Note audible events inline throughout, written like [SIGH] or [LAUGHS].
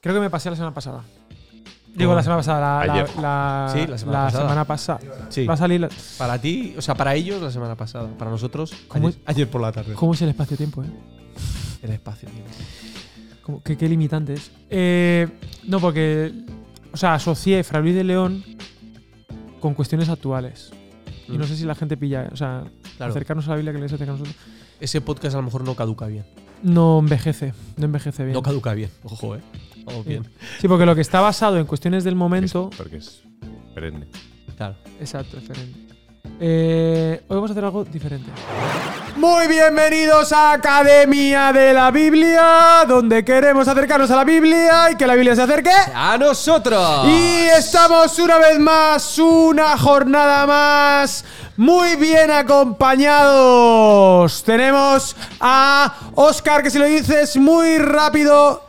Creo que me pasé la semana pasada. Digo, la semana pasada. La, Ayer. la- Sí, la semana la pasada. semana pasada. Sí. Va a salir. la- Para ti, o sea, para ellos la semana pasada. Para nosotros, ¿Cómo ayer, ayer por la tarde. ¿Cómo es el espacio-tiempo, eh? El espacio, tío. Como- ¿Qué, qué limitante es? Eh, no, porque. O sea, asocié Fray Luis de León con cuestiones actuales. Y no Mm. sé si la gente pilla. O sea, Claro. acercarnos a la Biblia que les acerca a nosotros. Ese podcast a lo mejor no caduca bien. No envejece. No envejece bien. No caduca bien. Ojo, eh. [LAUGHS] Sí. bien. Sí, porque lo que está basado en cuestiones del momento. Es- porque es perenne. Claro. Exacto, excelente. Eh, hoy vamos a hacer algo diferente. Muy bienvenidos a Academia de la Biblia, donde queremos acercarnos a la Biblia y que la Biblia se acerque. ¡A nosotros! Y estamos una vez más, una jornada más, muy bien acompañados. Tenemos a Oscar, que si lo dices muy rápido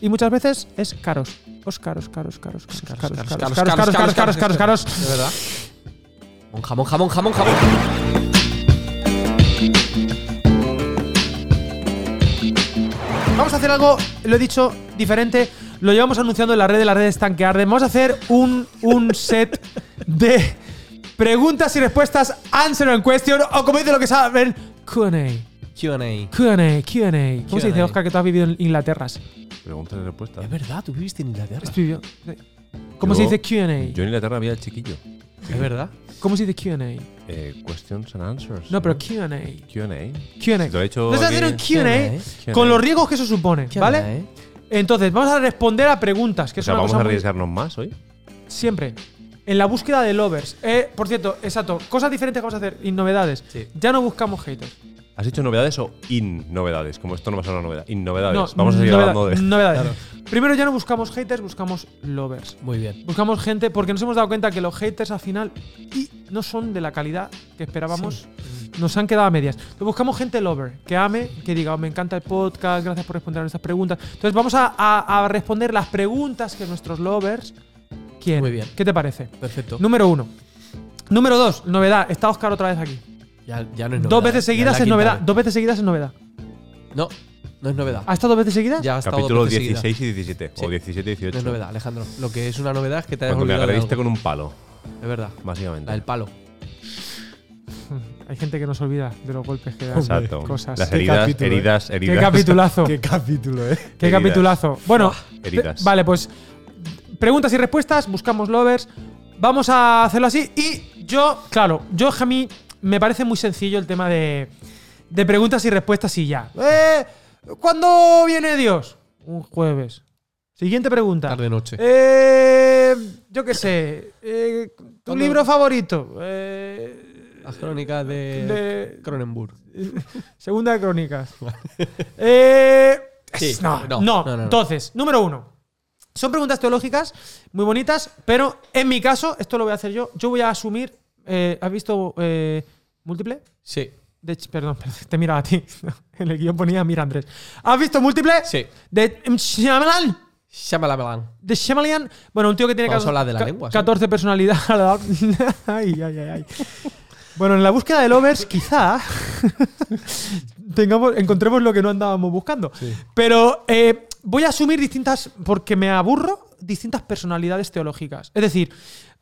y muchas veces es caros. Oscar, Oscar, Oscar, Oscar, Oscar, Oscar, Oscar, Oscar, Oscar, Oscar, Oscar, Oscar. De verdad. Un jamón, jamón, jamón, jamón. Vamos a hacer algo, lo he dicho, diferente. Lo llevamos anunciando en la red de la red Estanquearde. Vamos a hacer un, un set de preguntas y respuestas, answer and question, o como dice lo que saben, QA. QA. QA, QA. ¿Cómo se dice. Oscar, que tú has vivido en Inglaterra? Preguntas y respuestas. Es verdad, tú viviste en Inglaterra. Vivido- ¿Cómo Yo- se dice QA? Yo en Inglaterra había el chiquillo. Es verdad. ¿Cómo se dice QA? Eh, questions and answers. No, pero QA. QA. QA. Lo he hecho. Vamos a hacer un QA con los riesgos que eso supone, ¿vale? Entonces, vamos a responder a preguntas, que O es sea, una vamos cosa a muy- arriesgarnos más hoy. Siempre. En la búsqueda de lovers. Eh, por cierto, exacto. Cosas diferentes que vamos a hacer y novedades. Sí. Ya no buscamos haters. ¿Has hecho novedades o in novedades? Como esto no va a ser una novedad. In novedades. No, vamos a seguir noveda- hablando de. novedades. Claro. Primero ya no buscamos haters, buscamos lovers. Muy bien. Buscamos gente porque nos hemos dado cuenta que los haters al final y no son de la calidad que esperábamos. Nos han quedado a medias. Entonces buscamos gente lover, que ame, que diga, "Oh, me encanta el podcast, gracias por responder a nuestras preguntas. Entonces vamos a, a- a responder las preguntas que nuestros lovers quieren. Muy bien. ¿Qué te parece? Perfecto. Número uno. Número dos, novedad. Está Oscar otra vez aquí. Ya, ya no es novedad. Dos veces seguidas es novedad. vez. Dos veces seguidas es novedad. No, no es novedad. ¿Ha estado dos veces seguidas? Ya ha estado Capítulo dos veces seguidas. 16 y 17. Sí. O 17 y 18. No es novedad, Alejandro. Lo que es una novedad es que te hayas Cuando me olvidado con un palo, Es verdad. básicamente. La del palo. Hay gente que no se olvida de los golpes que dan. Exacto. Cosas. Las heridas, capítulo, ¿eh? heridas, heridas. Qué capitulazo. [LAUGHS] Qué capítulo, ¿eh? Qué Heridas. capitulazo. Bueno, heridas. vale, pues preguntas y respuestas, buscamos lovers. Vamos a hacerlo así. Y yo, claro, yo mí me parece muy sencillo el tema de, de preguntas y respuestas y ya. Eh, ¿Cuándo viene Dios? Un jueves. Siguiente pregunta. Tarde noche. Eh, yo qué sé. eh, ¿Tu ¿Cuándo? libro favorito? Eh, Las crónicas de, de- Cronenberg. [LAUGHS] Segunda de Crónicas. [LAUGHS] Eh, Sí, no, no, no, no, no, no. Entonces, número uno. Son preguntas teológicas muy bonitas, pero en mi caso, esto lo voy a hacer yo. Yo voy a asumir. Eh, ¿Has visto eh, múltiple? Sí. De, [LAUGHS] perdón, te mira a ti. [LAUGHS] En el guion ponía mira Andrés. ¿Has visto múltiple? Sí. De Shyamalan. Shyamalan. De Shyamalan. Bueno, un tío que tiene Vamos a hablar de la lengua, sí. 14 personalidades. [LAUGHS] ay, ay, ay, ay. Bueno, en la búsqueda de lovers, quizá tengamos, encontremos lo que no andábamos buscando. Pero eh, voy a asumir distintas, porque me aburro, distintas personalidades teológicas. Es decir,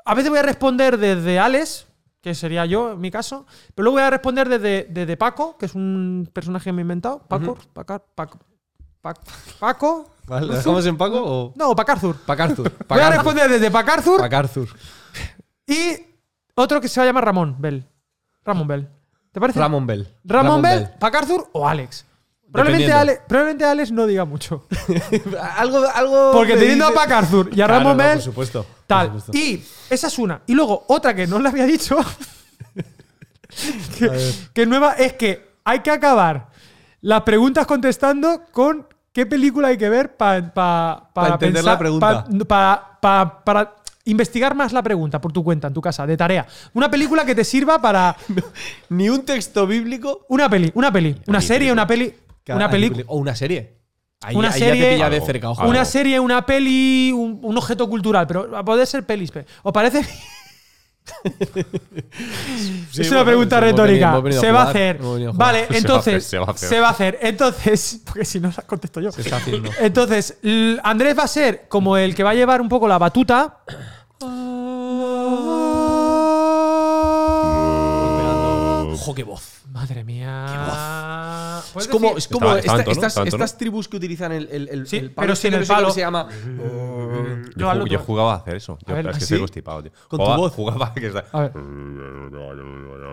a veces voy a responder desde Alex, que sería yo en mi caso, pero luego voy a responder desde, desde Paco, que es un personaje que me he inventado. Paco, Paco, Paco, Paco, Paco. ¿Vale? ¿Lo dejamos en Paco o...? No, Pacarzur. Pacarzur. Voy a responder desde Pacarzur Pacarzur. y otro que se va a llamar Ramón Bell. Ramón Bell. ¿Te parece? Ramón Bell. Ramón Bell, Pacarzur o Alex. Probablemente, Dependiendo. Ale- probablemente Alex no diga mucho. [LAUGHS] algo, algo Porque teniendo a dice- Pacarzur y a Claro, Ramón no, Bell, por supuesto. Tal. Y esa es una. Y luego otra que no le había dicho, [LAUGHS] que, que es nueva, es que hay que acabar las preguntas contestando con qué película hay que ver pa- pa- para entender pensar- la pregunta. pa- pa- pa- para investigar más la pregunta por tu cuenta, en tu casa, de tarea. Una película que te sirva para. [LAUGHS] Ni un texto bíblico. Una peli, una peli. Una serie, película. una peli. Una película. O una serie. Ahí, Una ahí ya serie- te de cerca, ojo. Una serie, una peli, un, un objeto cultural, pero a poder ser pelis. pe. ¿Os parece? [LAUGHS] Sí, es una bueno, pregunta hemos venido- retórica. hemos venido a se va a hacer. a. Vale, [LAUGHS] entonces. se va a hacer. Se va a hacer. Entonces. [LAUGHS] Porque si no, la contesto yo. Se está haciendo. Entonces, Andrés va a ser como el que va a llevar un poco la batuta. [COUGHS] Ojo, qué voz. Madre mía. Es ¿Puedes como, decir- es como Está- esta- está en tono, estas, tribus que utilizan el, el, el, Sí, el pero sin el que no sé cómo palo. se llama. Yo, ju- yo jugaba a hacer eso. Yo, A ver, es que estoy constipado, tío. Con tu jugaba, voz. Jugaba que está. A ver.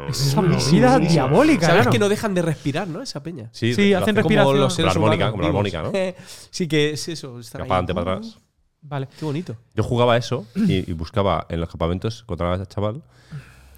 Esa movida diabólica, Sabes claro. que no dejan de respirar, ¿no? Esa peña. Sí, Sí, lo hacen hacen respiración. Como los Con la armónica, humanos como la armónica, ¿no? [LAUGHS] sí, que es eso. Estar Que ahí. para adelante, para atrás. Vale. Qué bonito. Yo jugaba eso y, y buscaba en los campamentos cuando era chaval,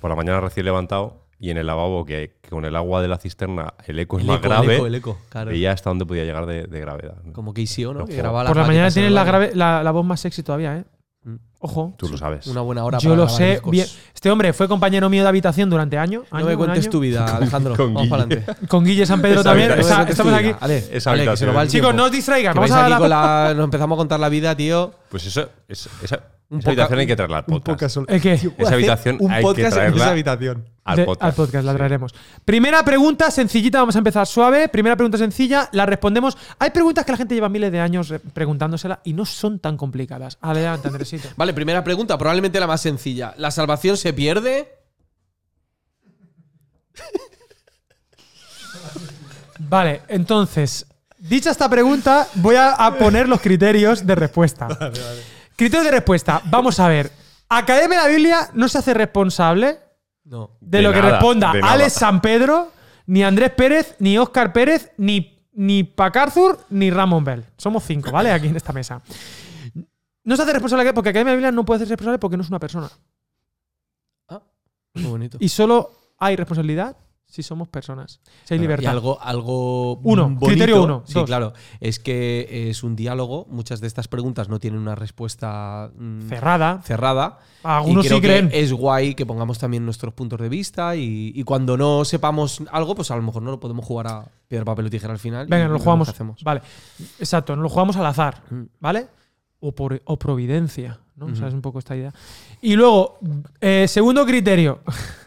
por la mañana recién levantado, y en el lavabo, que, que con el agua de la cisterna el eco es El más eco, el grave, eco, el eco, claro. veía hasta dónde podía llegar de, de gravedad. Como KCO, ¿no? No Que grababa Por la mañana tienes el la, grave, la, la voz más sexy todavía, ¿eh? Mm. Ojo. Tú lo sabes. Una buena hora Yo para lo sé discos. bien. Este hombre fue compañero mío de habitación durante años. No año, me un cuentes año. tu vida, Alejandro. Con Vamos para Guille. adelante. Con Guille San Pedro también. No me estamos aquí. Ale, Esa Ale, que se nos va el habitación. Chicos, tiempo. no os distraigan. Vamos a la- nos empezamos a contar la vida, tío. Pues eso, es, esa, habitación hay que traerla al Un podcast. podcast. ¿El qué? [LAUGHS] Esa habitación un hay que podcast en traerla esa habitación. Al De- podcast. la Sí. traeremos. Primera pregunta sencillita, vamos a empezar suave. Primera pregunta sencilla, la respondemos. Hay preguntas que la gente lleva miles de años eh, preguntándosela y no son tan complicadas. Adelante, Andresito. Vale, primera pregunta, probablemente la más sencilla. ¿La salvación se pierde? Vale, entonces, dicha esta pregunta, voy a, a poner los criterios de respuesta. Criterios de respuesta. Vamos a ver. Academia de la Biblia no se hace responsable No. de, De lo que responda. Alex San Pedro, ni Andrés Pérez, ni Óscar Pérez, ni, ni Pacarthur, ni Ramón Bell. Somos cinco, ¿vale? Aquí en esta mesa. No se hace responsable porque Academia Biblia no puede ser responsable porque no es una persona. Ah, muy bonito. Y solo hay responsabilidad si somos personas. Si hay libertad. algo, algo Uno, bonito, criterio uno, Sí, dos. claro. Es que es un diálogo. Muchas de estas preguntas no tienen una respuesta mm, Cerrada. cerrada. Algunos y creo sí que creen. es guay que pongamos también nuestros puntos de vista y, y cuando no sepamos algo, pues a lo mejor no lo podemos jugar a piedra, papel o tijera al final. Venga, nos lo jugamos. hacemos. Vale. Exacto, nos lo jugamos al azar. Mm. ¿Vale? O, por, o providencia. ¿no? Ujú. ¿Sabes un poco esta idea? Y luego, eh, segundo criterio. [LAUGHS]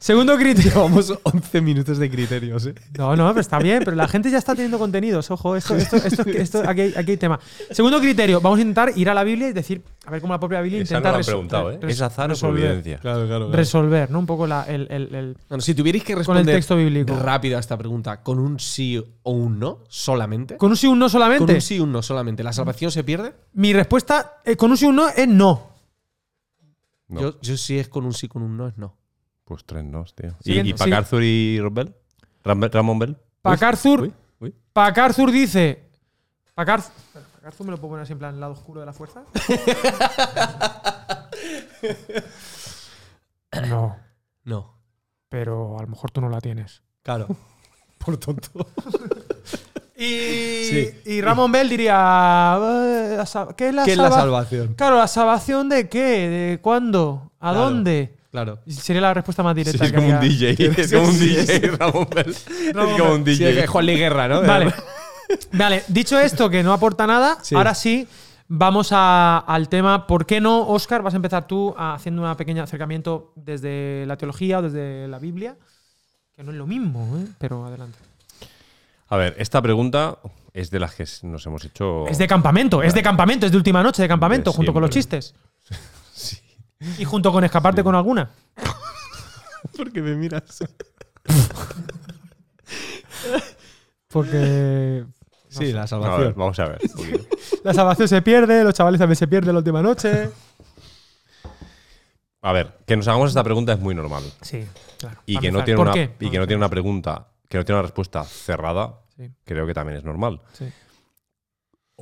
segundo criterio. [LAUGHS] Llevamos 11 minutos de criterios, ¿eh? No, no, pero está bien, pero la gente ya está teniendo contenidos. Ojo, esto, esto, esto, esto- aquí, hay, aquí hay tema. Segundo criterio, vamos a intentar ir a la Biblia y decir, a ver cómo la propia Biblia Esa no intenta lo han reso- preguntado, ¿eh? ¿Es azar o resolver, providencia? Claro, claro. resolver, ¿no? Un poco la- el, el- el- Bueno, si tuvierais que con el responder texto bíblico. rápido a esta pregunta con un sí o un no solamente. Con un sí o un no solamente. Con un sí o un no solamente. ¿La salvación se pierde? Mi respuesta eh, con un sí o un no es no. No. Yo, yo sí es con un sí, con un no es no. Pues tres no, tío. ¿Y, Siguiente, y Pacarthur y Rombel? Ram- Ramón Bell? Pacarthur, Uy, uy. Pacarthur dice. Pacarthur, Pacarthur me lo puedo poner así en plan lado oscuro de la fuerza. [LAUGHS] no, No. pero a lo mejor tú no la tienes. Claro. [LAUGHS] Por tonto. [LAUGHS] Y, Sí. y Ramón Bell diría. "Eh, ¿Qué es la, ¿Qué es la salva- salvación? Claro, ¿la salvación de qué? ¿De cuándo? ¿A Claro. dónde? Claro. Sería la respuesta más Sí, directa. es que como un. DJ. Es como un DJ, Ramón Bell. Es como un Sí, DJ. es Juan Luis Guerra, ¿no? Vale. [LAUGHS] Vale, dicho esto, que no aporta nada, Sí. ahora sí vamos a- al tema. ¿Por qué no, Oscar? Vas a empezar tú a- haciendo un pequeño acercamiento desde la teología o desde la Biblia, que no es lo mismo, ¿eh? pero adelante. A ver, esta pregunta es de las que nos hemos hecho. Es de campamento, es de campamento, es de última noche de campamento, De junto con los chistes. [LAUGHS] Y junto con escaparte con alguna. [LAUGHS] Porque me miras. Porque Sí, la No, a salvación. ver, vamos a ver. un [LAUGHS] la salvación se pierde, los chavales también se pierden la última noche. A ver, que nos hagamos esta pregunta es muy normal. Sí, claro. Y que, no tiene ¿Por una, qué? y que no a tiene una pregunta, que no tiene una respuesta cerrada, Sí, creo que también es normal. sí.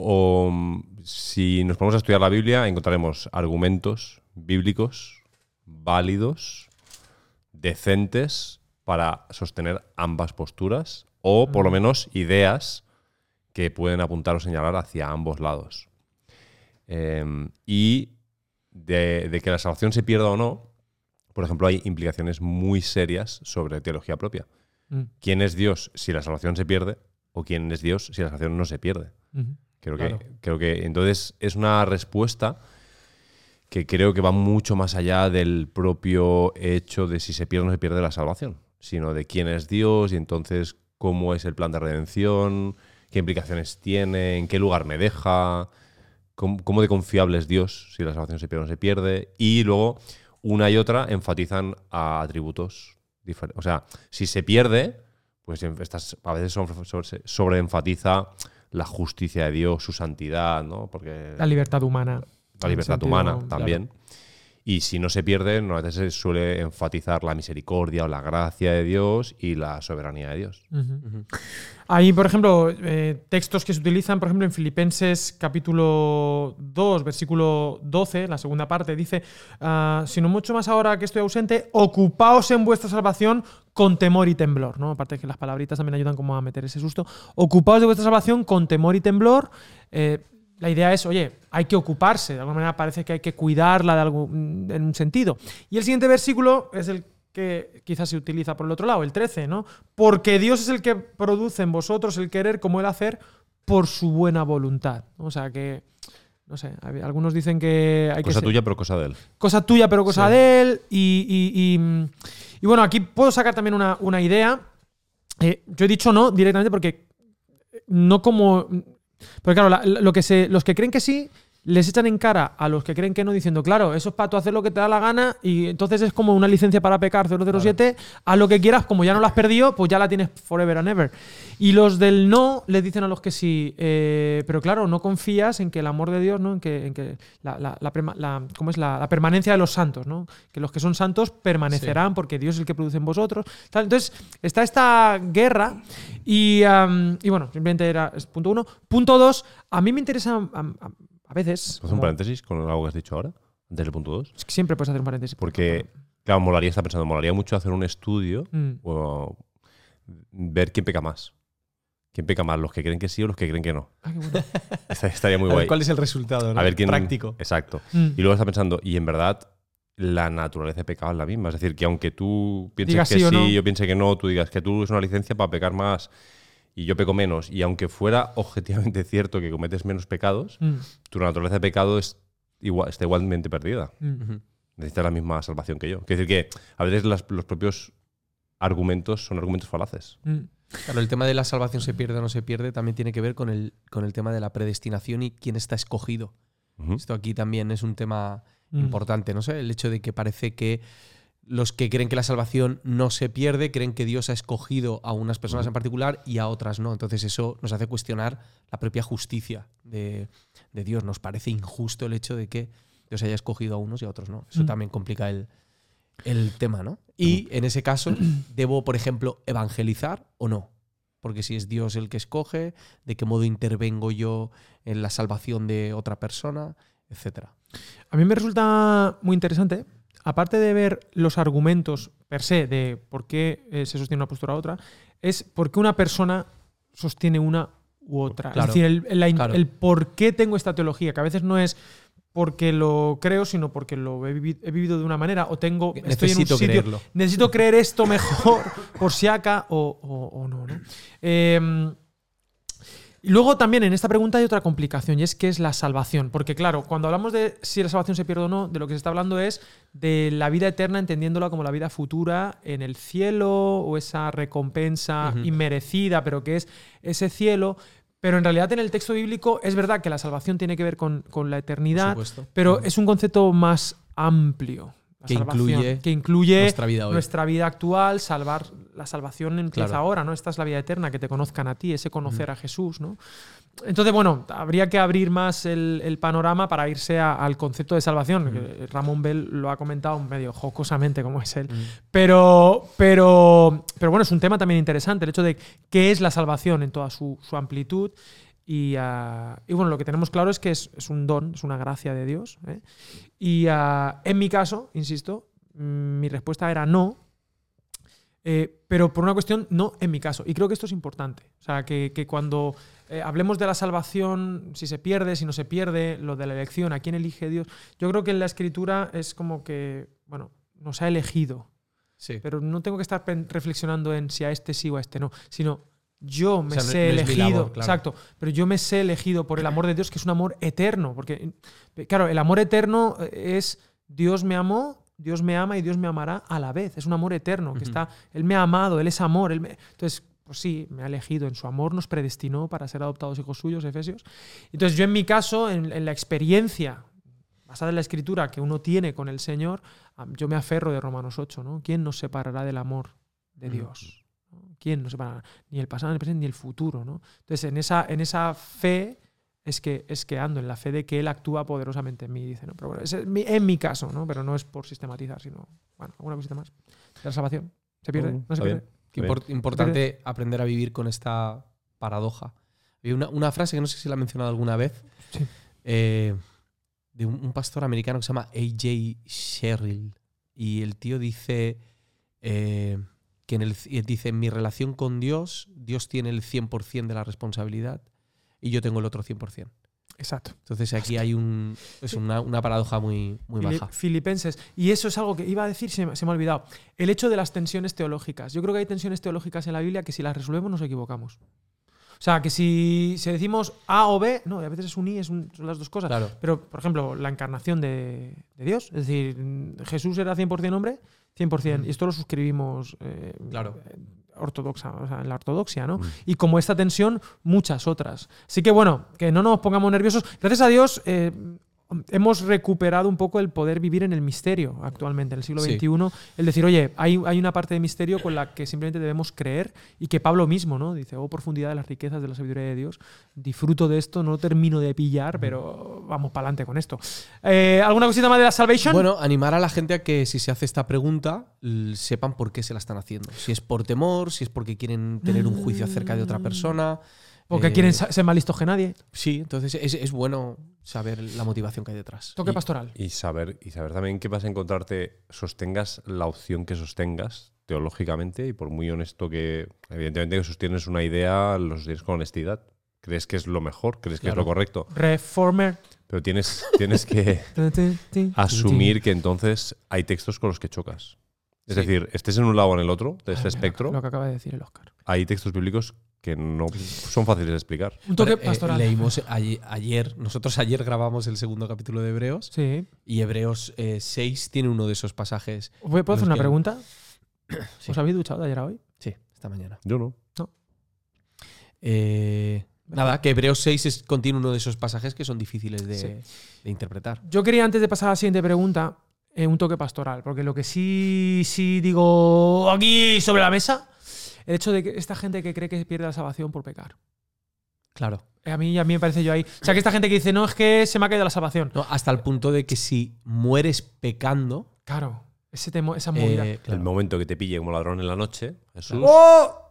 O mm, si nos ponemos a estudiar la Biblia, encontraremos argumentos bíblicos válidos, decentes, para sostener ambas posturas, o por lo menos ideas que pueden apuntar o señalar hacia ambos lados. Em, y de, de que la salvación se pierda o no, por ejemplo, hay implicaciones muy serias sobre teología propia. Mm, ¿Quién es Dios si la salvación se pierde? ¿O quién es Dios si la salvación no se pierde? Creo, Claro. que, creo que entonces es una respuesta que creo que va mucho más allá del propio hecho de si se pierde o no se pierde la salvación, sino de quién es Dios y entonces cómo es el plan de redención, qué implicaciones tiene, en qué lugar me deja, cómo, de confiable es Dios si la salvación se pierde o no se pierde. Y luego, una y otra enfatizan a atributos diferentes. O sea, si se pierde, pues estas, a veces sobre- sobre- sobreenfatiza la justicia de Dios, su santidad, ¿no? La libertad humana. La libertad sentido, humana claro. también. Y si no se pierde, no, a veces se suele enfatizar la misericordia o la gracia de Dios y la soberanía de Dios. Ujú. Hay, por ejemplo, eh, textos que se utilizan, por ejemplo, en Filipenses capítulo 2, versículo 12, la segunda parte, dice, ah, sino mucho más ahora que estoy ausente, ocupaos en vuestra salvación con temor y temblor. ¿no? Aparte que las palabritas también ayudan como a meter ese susto. Ocupaos de vuestra salvación con temor y temblor. Eh, la idea es, oye, hay que ocuparse, de alguna manera parece que hay que cuidarla de algún, en un sentido. Y el siguiente versículo es el que quizás se utiliza por el otro lado, el 13, ¿no? Porque Dios es el que produce en vosotros el querer como el hacer por su buena voluntad. O sea que, no sé, algunos dicen que hay Cosa que ser- tuya, pero cosa de él. cosa tuya, pero cosa de él. Y, y- y, y bueno, aquí puedo sacar también una, una idea. Eh, yo he dicho no directamente porque no como. Porque claro, la- lo que se, los que creen que sí les echan en cara a los que creen que no diciendo, claro, eso es para tú hacer lo que te da la gana y entonces es como una licencia para pecar 007, haz lo que quieras, como ya no la has perdido, pues ya la tienes forever and ever. Y los del no les dicen a los que sí, eh, pero claro, no confías en que el amor de Dios, ¿no? en que, en que la, la- la perma- la- ¿cómo es? La, permanencia de los santos, ¿no? que los que son santos permanecerán porque Dios es el que produce en vosotros. tal. Entonces está esta guerra y, y bueno, simplemente era punto uno. Punto dos, a mí me interesa a veces... ¿Puedo hacer un paréntesis con algo que has dicho ahora? Antes del punto 2. es que siempre puedes hacer un paréntesis. Porque, claro, molaría, está pensando, molaría mucho hacer un estudio Mm. o ver quién peca más. ¿Quién peca más? ¿Los que creen que sí o los que creen que no? Ah, qué bueno. [LAUGHS] Esta- Estaría muy A ver, guay. ¿Cuál es el resultado? no? A ver quién. Práctico. Exacto. Mm. Y luego está pensando, y en verdad, la naturaleza de pecado es la misma. Es decir, que aunque tú pienses que sí sí, o no. yo piense que no, tú digas que tú es una licencia para pecar más y yo peco menos. Y aunque fuera objetivamente [LAUGHS] cierto que cometes menos pecados, Mm. tu naturaleza de pecado es igual, está igualmente perdida. Mm. Necesitas la misma salvación que yo. Quiere decir que a veces las- los propios argumentos son argumentos falaces. Mm. Claro, el tema de la salvación se pierde o no se pierde también tiene que ver con el, con el tema de la predestinación y quién está escogido. Esto aquí también es un tema Mm. importante, no sé, el hecho de que parece que los que creen que la salvación no se pierde, creen que Dios ha escogido a unas personas en particular y a otras no. Entonces eso nos hace cuestionar la propia justicia de, de Dios. Nos parece injusto el hecho de que Dios haya escogido a unos y a otros no. Eso Mm. también complica el, el tema, ¿no? Y en ese caso, ¿debo, por ejemplo, evangelizar o no? Porque si es Dios el que escoge, ¿de qué modo intervengo yo en la salvación de otra persona? Etcétera. A mí me resulta muy interesante, aparte de ver los argumentos per se de por qué eh, se sostiene una postura u otra, es por qué una persona sostiene una u otra. Claro, es decir, el, la in- claro. el por qué tengo esta teología, que a veces no es porque lo creo, sino porque lo he, vivi- he vivido de una manera o tengo estoy en un Necesito sitio, creerlo. necesito creer esto mejor por si acá o, o- o no. ¿no? Eh, luego también en esta pregunta hay otra complicación y es que es la salvación. Porque claro, cuando hablamos de si la salvación se pierde o no, de lo que se está hablando es de la vida eterna entendiéndola como la vida futura en el cielo o esa recompensa inmerecida, pero que es ese cielo. Pero en realidad en el texto bíblico es verdad que la salvación tiene que ver con, con la eternidad, pero es un concepto más amplio. Que incluye que incluye nuestra vida hoy. nuestra vida actual, salvar la salvación empieza Claro. ahora, ¿no? Esta es la vida eterna, que te conozcan a ti, ese conocer a Jesús, ¿no? Entonces, bueno, habría que abrir más el, el panorama para irse a- al concepto de salvación. Ramón Bell lo ha comentado medio jocosamente, como es él. Pero, pero, pero bueno, es un tema también interesante, el hecho de qué es la salvación en toda su, su amplitud. Y, ah, y bueno, lo que tenemos claro es que es, es un don, es una gracia de Dios. ¿eh? Y ah, en mi caso, insisto, mm, mi respuesta era no, eh, pero por una cuestión no en mi caso. Y creo que esto es importante. O sea, que, que cuando eh, hablemos de la salvación, si se pierde, si no se pierde, lo de la elección, a quién elige Dios, yo creo que en la escritura es como que, bueno, nos ha elegido. Sí. Pero no tengo que estar reflexionando en si a este sí o a este no, sino yo me sea, sé no elegido, labor, claro. exacto, pero yo me sé elegido por el amor de Dios, que es un amor eterno, porque claro, el amor eterno eh, es Dios me amó, Dios me ama y Dios me amará a la vez, es un amor eterno, que está, Él me ha amado, Él es amor, Él me- entonces, pues sí, me ha elegido, en su amor nos predestinó para ser adoptados hijos suyos, Efesios. Entonces yo en mi caso, en, en la experiencia basada en la escritura que uno tiene con el Señor, yo me aferro de Romanos 8, ¿no? ¿Quién nos separará del amor de. Dios? ¿No? ¿Quién nos separará? Ni el pasado, ni el presente, ni el futuro, ¿no? Entonces, en esa, en esa fe es que, es que ando, en la fe de que Él actúa poderosamente en mí, dice, ¿no? Pero bueno, es mi- en mi caso, ¿no? Pero no es por sistematizar, sino, bueno, alguna cosita más. De la salvación. ¿Se pierde? Mm, ¿No se pierde? Bien. importante aprender a vivir con esta paradoja. Hay una, una frase que no sé si la he mencionado alguna vez, Sí. eh, de un, un pastor americano que se llama A.J. Sherrill. Y el tío dice eh, que en, el, y dice, en mi relación con Dios, Dios tiene el 100% de la responsabilidad y yo tengo el otro 100%. Exacto. Entonces aquí hay un, es una, una paradoja muy, muy Fili- baja. Filipenses. Y eso es algo que iba a decir, se me, se me ha olvidado. El hecho de las tensiones teológicas. Yo creo que hay tensiones teológicas en la Biblia que si las resolvemos nos equivocamos. O sea, que si, si decimos A o B, no, a veces es un I, es un- son las dos cosas. Claro. Pero, por ejemplo, la encarnación de, de Dios. Es decir, Jesús era 100% hombre, 100%. Y esto lo suscribimos eh, Claro. eh, ortodoxa, o sea, en la ortodoxia, ¿no? Mm. Y como esta tensión, muchas otras. Así que bueno, que no nos pongamos nerviosos. Gracias a Dios eh, hemos recuperado un poco el poder vivir en el misterio actualmente, en el siglo Sí. XXI. El decir, oye, hay, hay una parte de misterio con la que simplemente debemos creer y que Pablo mismo, ¿no? Dice, oh profundidad de las riquezas de la sabiduría de Dios. Disfruto de esto, no termino de pillar, pero vamos para adelante con esto. Eh, ¿Alguna cosita más de la salvation? Bueno, animar a la gente a que si se hace esta pregunta, sepan por qué se la están haciendo. Si es por temor, si es porque quieren tener un juicio acerca de otra persona. Porque eh, quieren sa- ser más listos que nadie. Sí, entonces es, es bueno saber la motivación que hay detrás. Toque Y- pastoral. Y saber, y saber también que vas a encontrarte, sostengas la opción que sostengas teológicamente y por muy honesto que, evidentemente que sostienes una idea, lo sostienes con honestidad. Crees que es lo mejor, crees que es lo correcto, Reformer. pero tienes, tienes que [LAUGHS] asumir que entonces hay textos con los que chocas. Es Sí. decir, estés en un lado o en el otro de Ay, este mira, espectro, Lo que acaba de decir el Oscar. Hay textos bíblicos que no son fáciles de explicar. Un toque eh, pastoral. leímos ayer, ayer- nosotros ayer grabamos el segundo capítulo de Hebreos Sí. y Hebreos eh, 6 tiene uno de esos pasajes. ¿Puedo hacer una que- pregunta? [COUGHS] Sí. ¿Os habéis duchado de ayer a hoy? Sí, esta mañana. Yo no. Eh, nada, que Hebreos 6 es, contiene uno de esos pasajes que son difíciles de, Sí. de interpretar. Yo quería, antes de pasar a la siguiente pregunta, eh, un toque pastoral, porque lo que sí, sí digo aquí sobre la mesa, el hecho de que esta gente que cree que pierde la salvación por pecar. Claro. Eh, A mí, a mí me parece yo ahí. O sea, que esta gente que dice, no, es que se me ha caído la salvación. No, hasta el punto de que si mueres pecando, Claro, ese temo, esa movida. eh, claro, El momento que te pille como ladrón en la noche, Jesús, ¡Oh!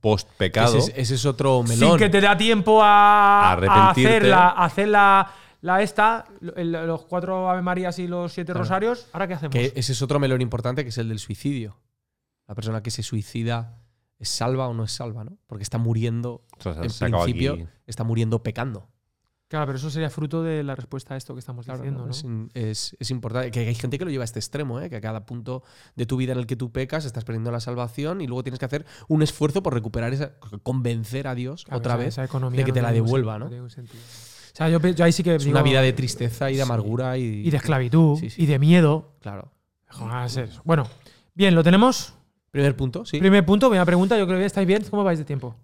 post pecado, ese, es- ese es otro Sin melón. que te da tiempo a, a hacer, la, a hacer la, la esta, el- los cuatro Ave Marías y los siete Claro. rosarios. ¿Ahora qué hacemos? Que ese es otro melón importante que es el del suicidio. La persona que se suicida es salva o no es salva, ¿no? Porque está muriendo, o sea, en se principio, aquí. está muriendo pecando. Claro, pero eso sería fruto de la respuesta a esto que estamos diciendo, ¿no? Es, es- es importante. Que hay gente que lo lleva a este extremo, ¿eh? que a cada punto de tu vida en el que tú pecas estás perdiendo la salvación y luego tienes que hacer un esfuerzo por recuperar esa. convencer a Dios Claro, otra esa- vez de que no te la devuelva, ¿no? O sea, yo, yo ahí sí que Es digo- una vida de tristeza y de amargura y, y de esclavitud Sí, sí. y de miedo. Claro. Joder, es eso. Bueno, bien, lo tenemos. Primer punto, sí. Primer punto, primera pregunta. Yo creo que estáis bien. ¿Cómo vais de tiempo?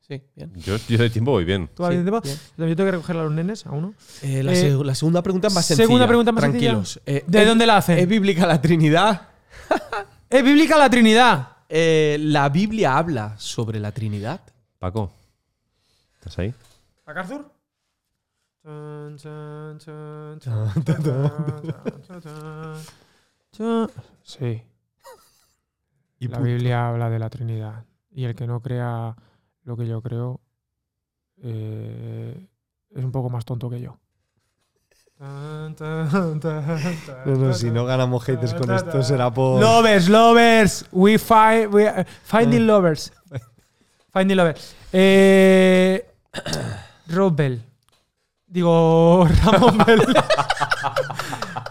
Sí, bien. Yo, yo de tiempo voy bien. ¿Tú vas Sí, bien de tiempo? bien. Yo tengo que recoger a los nenes a uno. Eh, la, Eh, seg- la segunda pregunta más sencilla. segunda pregunta más Tranquilos. Eh, ¿De ¿es- dónde la hacen? ¿Es bíblica la Trinidad? ¿Es bíblica la Trinidad? Eh, ¿La Biblia habla sobre la Trinidad? Paco, ¿estás ahí? ¿A Carthur? Chan, Sí. la Biblia habla de la Trinidad. Y el que no crea lo que yo creo eh, es un poco más tonto que yo. Tan, tan, tan, tan. ganamos haters con esto, será por. Lovers, lovers. We find we, uh, finding lovers. Finding lovers. Eh, [CLEARS THROAT] Rob Bell. Digo, [LAUGHS] Ramón Bell. [LAUGHS]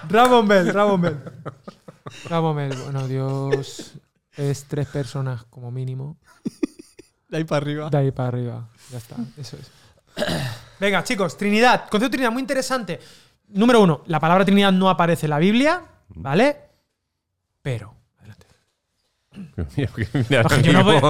Ramón Bell, Ramón Bell. Ramón Bell. Bueno, Dios es tres personas como mínimo. [LAUGHS] De ahí para arriba. De ahí para arriba. Ya está. Eso es. [CLEARS THROAT] Venga, chicos, Trinidad. Concepto de Trinidad muy interesante. Número uno, la palabra Trinidad no aparece en la Biblia, ¿vale? Pero. adelante. Es que yo no voy-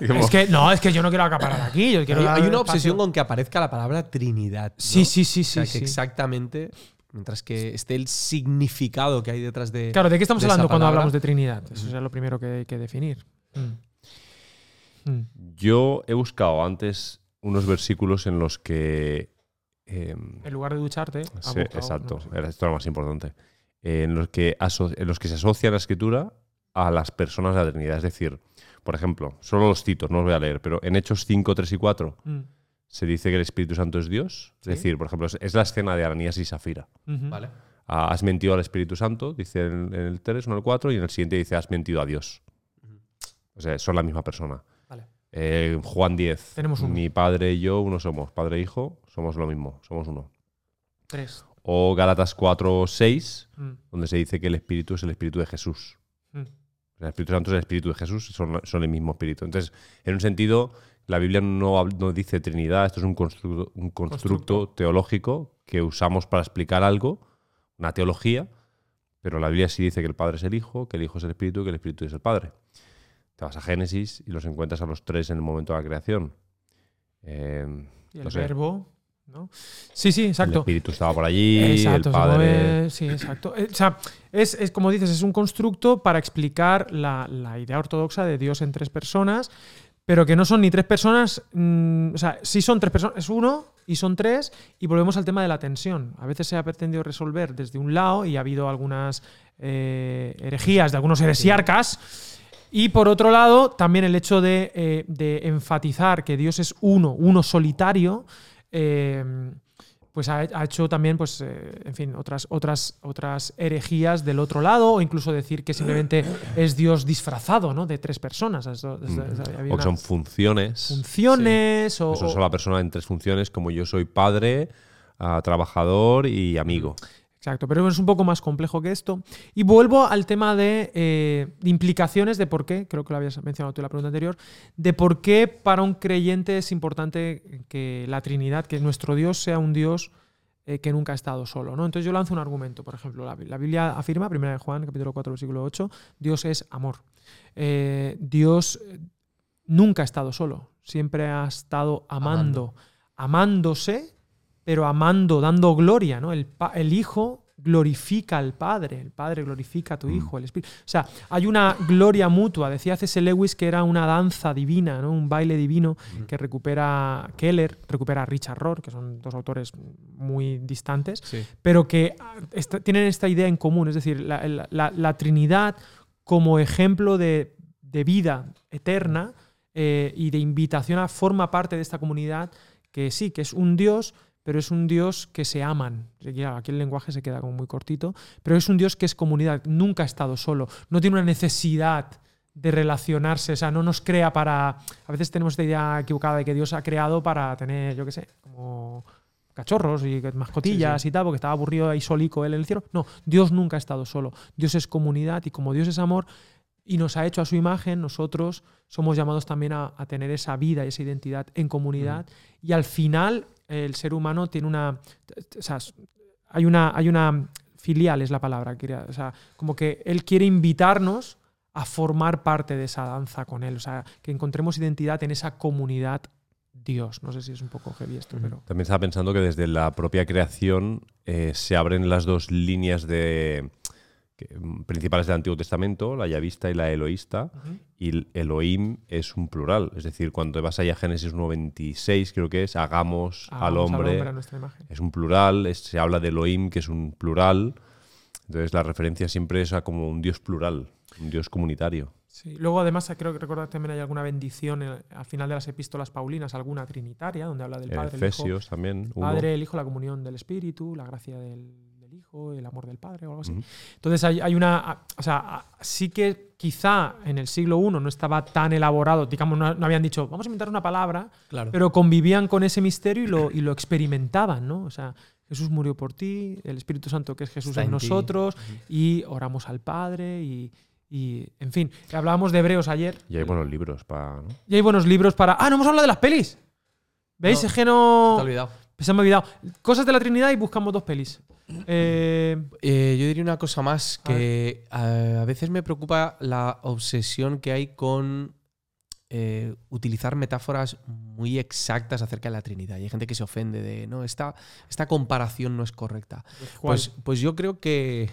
Es que no, es que yo no quiero acaparar aquí. Yo quiero Hay, dar hay una espacio. obsesión con que aparezca la palabra Trinidad. ¿no? Sí, sí, sí, O sea, sí. que sí. exactamente, mientras que esté el significado que hay detrás de. Claro, ¿de qué estamos de hablando cuando hablamos de Trinidad? Eso es lo primero que hay que definir. Mm. Mm. Yo he buscado antes unos versículos en los que. em, En lugar de ducharte. sí, exacto, era- esto es lo más importante. En los, que en los que se asocia la escritura a las personas de la Trinidad. Es decir, por ejemplo, solo los citos, no los voy a leer, pero en Hechos 5, 3 y 4 Mm. Se dice que el Espíritu Santo es Dios. Es decir, por ejemplo, es, la escena de Ananías y Safira. Vale. Ah, has mentido al Espíritu Santo, dice en, el 3, no el 4, y en el siguiente dice has mentido a Dios. O sea, son la misma persona. Vale. Eh, Juan 10. Tenemos uno. Mi padre y yo uno somos. Padre e hijo, somos lo mismo. Somos uno. Tres. O Gálatas 4, 6, Mm. donde se dice que el Espíritu es el Espíritu de Jesús. Mm. El Espíritu Santo es el Espíritu de Jesús, son, son el mismo Espíritu. Entonces, en un sentido, la Biblia no, no dice Trinidad, esto es un constructo, un constructo Constructo. teológico que usamos para explicar algo, una teología, pero la Biblia sí dice que el Padre es el Hijo, que el Hijo es el Espíritu y que el Espíritu es el Padre. Te vas a Génesis y los encuentras a los tres en el momento de la creación. Eh, Y el no sé, verbo. ¿no? Sí, sí, el exacto. Espíritu estaba por allí, Exacto, el Padre... sí, exacto. Eh, O sea, es, es como dices, es un constructo para explicar la, la idea ortodoxa de Dios en tres personas, pero que no son ni tres personas, mm, o sea, sí son tres personas, es uno y son tres, y volvemos al tema de la tensión. A veces se ha pretendido resolver desde un lado y ha habido algunas eh, herejías de algunos heresiarcas. Y por otro lado, también el hecho de, eh, de enfatizar que Dios es uno, uno solitario, eh, pues ha, ha hecho también, pues, eh, en fin, otras, otras, otras herejías del otro lado, o incluso decir que simplemente es Dios disfrazado, ¿no? De tres personas. Había O que una- son funciones. funciones o, o- es la persona en tres funciones, como yo soy padre, ah, trabajador y amigo. Exacto, pero es un poco más complejo que esto. Y vuelvo al tema de, eh, de implicaciones de por qué, creo que lo habías mencionado tú en la pregunta anterior, de por qué para un creyente es importante que la Trinidad, que nuestro Dios sea un Dios eh, que nunca ha estado solo. ¿no? Entonces yo lanzo un argumento, por ejemplo, la, la Biblia afirma, 1 de Juan, capítulo 4, versículo 8, Dios es amor. Eh, Dios nunca ha estado solo, siempre ha estado amando, amándose pero amando, dando gloria, ¿no? El, Hijo glorifica al Padre, el Padre glorifica a tu Hijo, el Espíritu. O sea, hay una gloria mutua. Decía C.S. Lewis que era una danza divina, ¿no? Un baile divino que recupera Keller, recupera Richard Rohr, que son dos autores muy distantes, Sí. pero que ah, tienen esta idea en común, es decir, la, la- la- la Trinidad como ejemplo de, de vida eterna eh, y de invitación a forma parte de esta comunidad que sí, que es un Dios, pero es un Dios que se aman. Ya, Aquí el lenguaje se queda como muy cortito, pero es un Dios que es comunidad, nunca ha estado solo, no tiene una necesidad de relacionarse, o sea, no nos crea para... A veces tenemos esta idea equivocada de que Dios ha creado para tener, yo qué sé, como cachorros y mascotillas y tal, porque estaba aburrido ahí solico él en el cielo. No, Dios nunca ha estado solo. Dios es comunidad y como Dios es amor y nos ha hecho a su imagen, nosotros somos llamados también a, a tener esa vida y esa identidad en comunidad. Y al final el ser humano tiene una... O sea, hay una, hay una filial es la palabra, quería- o sea, como que él quiere invitarnos a formar parte de esa danza con él, o sea, que encontremos identidad en esa comunidad Dios. No sé si es un poco heavy esto, pero... También estaba pensando que desde la propia creación eh, se abren las dos líneas de, principales del Antiguo Testamento, la yavista y la eloísta, Ujú. y el Elohim es un plural. Es decir, cuando vas allá a Génesis 96, creo que es, hagamos, al Hagamos hombre, a nuestra imagen. es un plural, es- se habla de Elohim, que es un plural. Entonces la referencia siempre es a como un Dios plural, un Dios comunitario. Sí. Luego, además, creo que recordar también hay alguna bendición en- al final de las epístolas paulinas, alguna trinitaria, donde habla del Padre, el Hijo, Efesios también. uno. Padre, el Hijo, la comunión del Espíritu, la gracia del Hijo, el amor del Padre o algo así. Entonces hay, hay una. O sea, sí que quizá en el siglo I no estaba tan elaborado, digamos, no, no habían dicho, vamos a inventar una palabra, Claro. pero convivían con ese misterio y lo, y lo experimentaban, ¿no? O sea, Jesús murió por ti, el Espíritu Santo que es Jesús Está en nosotros, y oramos al Padre y, Y, en fin, hablábamos de hebreos ayer. Y hay buenos libros para. ¿no? Y hay buenos libros para. ¡Ah, no hemos hablado de las pelis! ¿Veis? No, es que no. Te he olvidado. Se me ha olvidado. Cosas de la Trinidad y buscamos dos pelis. Eh, Eh, yo diría una cosa más, que a, a veces me preocupa la obsesión que hay con eh, utilizar metáforas muy exactas acerca de la Trinidad. Y hay gente que se ofende de, no, esta, esta comparación no es correcta. Pues, pues yo creo que,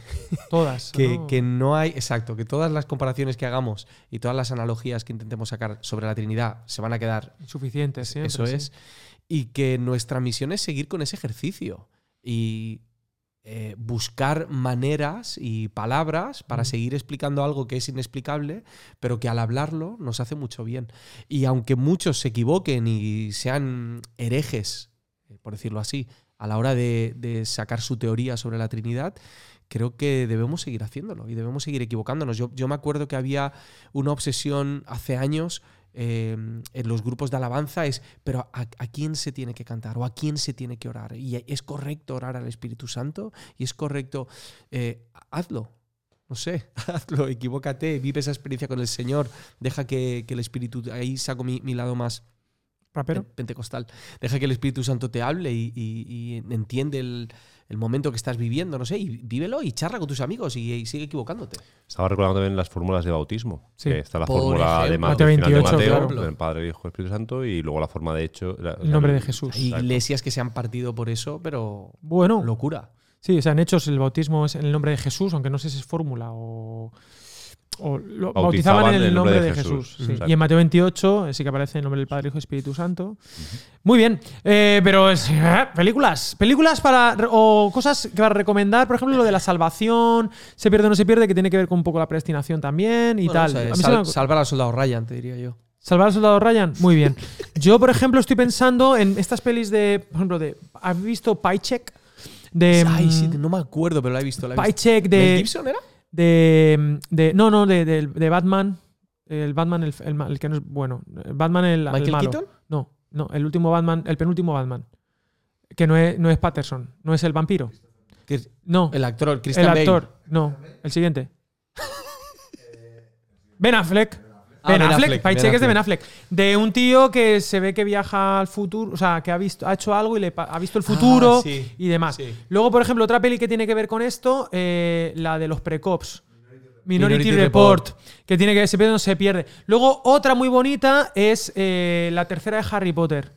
todas. que, ¿no? que no hay, exacto, que todas las comparaciones que hagamos y todas las analogías que intentemos sacar sobre la Trinidad se van a quedar Suficientes, siempre, eso sí. Y que nuestra misión es seguir con ese ejercicio y eh, buscar maneras y palabras para seguir explicando algo que es inexplicable, pero que al hablarlo nos hace mucho bien. Y aunque muchos se equivoquen y sean herejes, eh, por decirlo así, a la hora de, de sacar su teoría sobre la Trinidad, creo que debemos seguir haciéndolo y debemos seguir equivocándonos. Yo, yo me acuerdo que había una obsesión hace años eh, en los grupos de alabanza es, pero a, quién se tiene que cantar o a quién se tiene que orar? ¿Y es correcto orar al Espíritu Santo? ¿Y es correcto? eh, hazlo. No sé, [LAUGHS] hazlo, equivócate, vive esa experiencia con el Señor, deja que, el Espíritu, ahí saco mi lado más Rapero. pen- pentecostal, deja que el Espíritu Santo te hable y, y- y entiende el, el momento que estás viviendo, no sé, y vívelo y charla con tus amigos y, y sigue equivocándote. Estaba recordando también las fórmulas de bautismo. Sí. Que está la Por fórmula de ejemplo. Mateo del final de 28, Mateo, claro. del Padre, Hijo y Espíritu Santo, y luego la forma de hecho. la- El nombre de Jesús. Hay iglesias que se han partido por eso, pero Bueno, locura. sí, o sea, en hechos el bautismo es en el nombre de Jesús, aunque no sé si es fórmula o. o lo bautizaban en el nombre, de, Jesús. sí. Y en Mateo 28 eh, sí que aparece el nombre del Padre, Hijo y Espíritu Santo. Muy bien. Eh, pero es, eh, películas. Películas para. o cosas que para recomendar, por ejemplo, lo de la salvación, se pierde o no se pierde, que tiene que ver con un poco la predestinación también y Bueno, tal. o sea, A mí se sal- me- salvar al soldado Ryan, te diría yo. ¿Salvar al soldado Ryan? Muy bien. [LAUGHS] Yo, por ejemplo, estoy pensando en estas pelis de. Por ejemplo, de. ¿Has visto Paycheck? De. Ay, sí, mm, no me acuerdo, pero la he visto. La he visto. Paycheck ¿Mel de. Gibson era? De, de- no, no, de, de- de Batman. El Batman, el, el ma- el que no es bueno. El Batman, el, el ¿Michael malo. Keaton? No, no, el último Batman, el penúltimo Batman. Que no es, no es Patterson, no es el vampiro. No, El actor, el el Christian Bale. actor. No, el siguiente. Ben Affleck. Ah, Ben Ben Affleck, Affleck, es de Ben Affleck. De un tío que se ve que viaja al futuro, o sea, que ha visto, ha hecho algo y le ha visto el futuro Ah, sí, y demás. sí. Luego, por ejemplo, otra peli que tiene que ver con esto, eh, la de los precops. Minority, Minority Report, Report. que tiene que se pierde no se pierde. Luego, otra muy bonita es eh, la tercera de Harry Potter,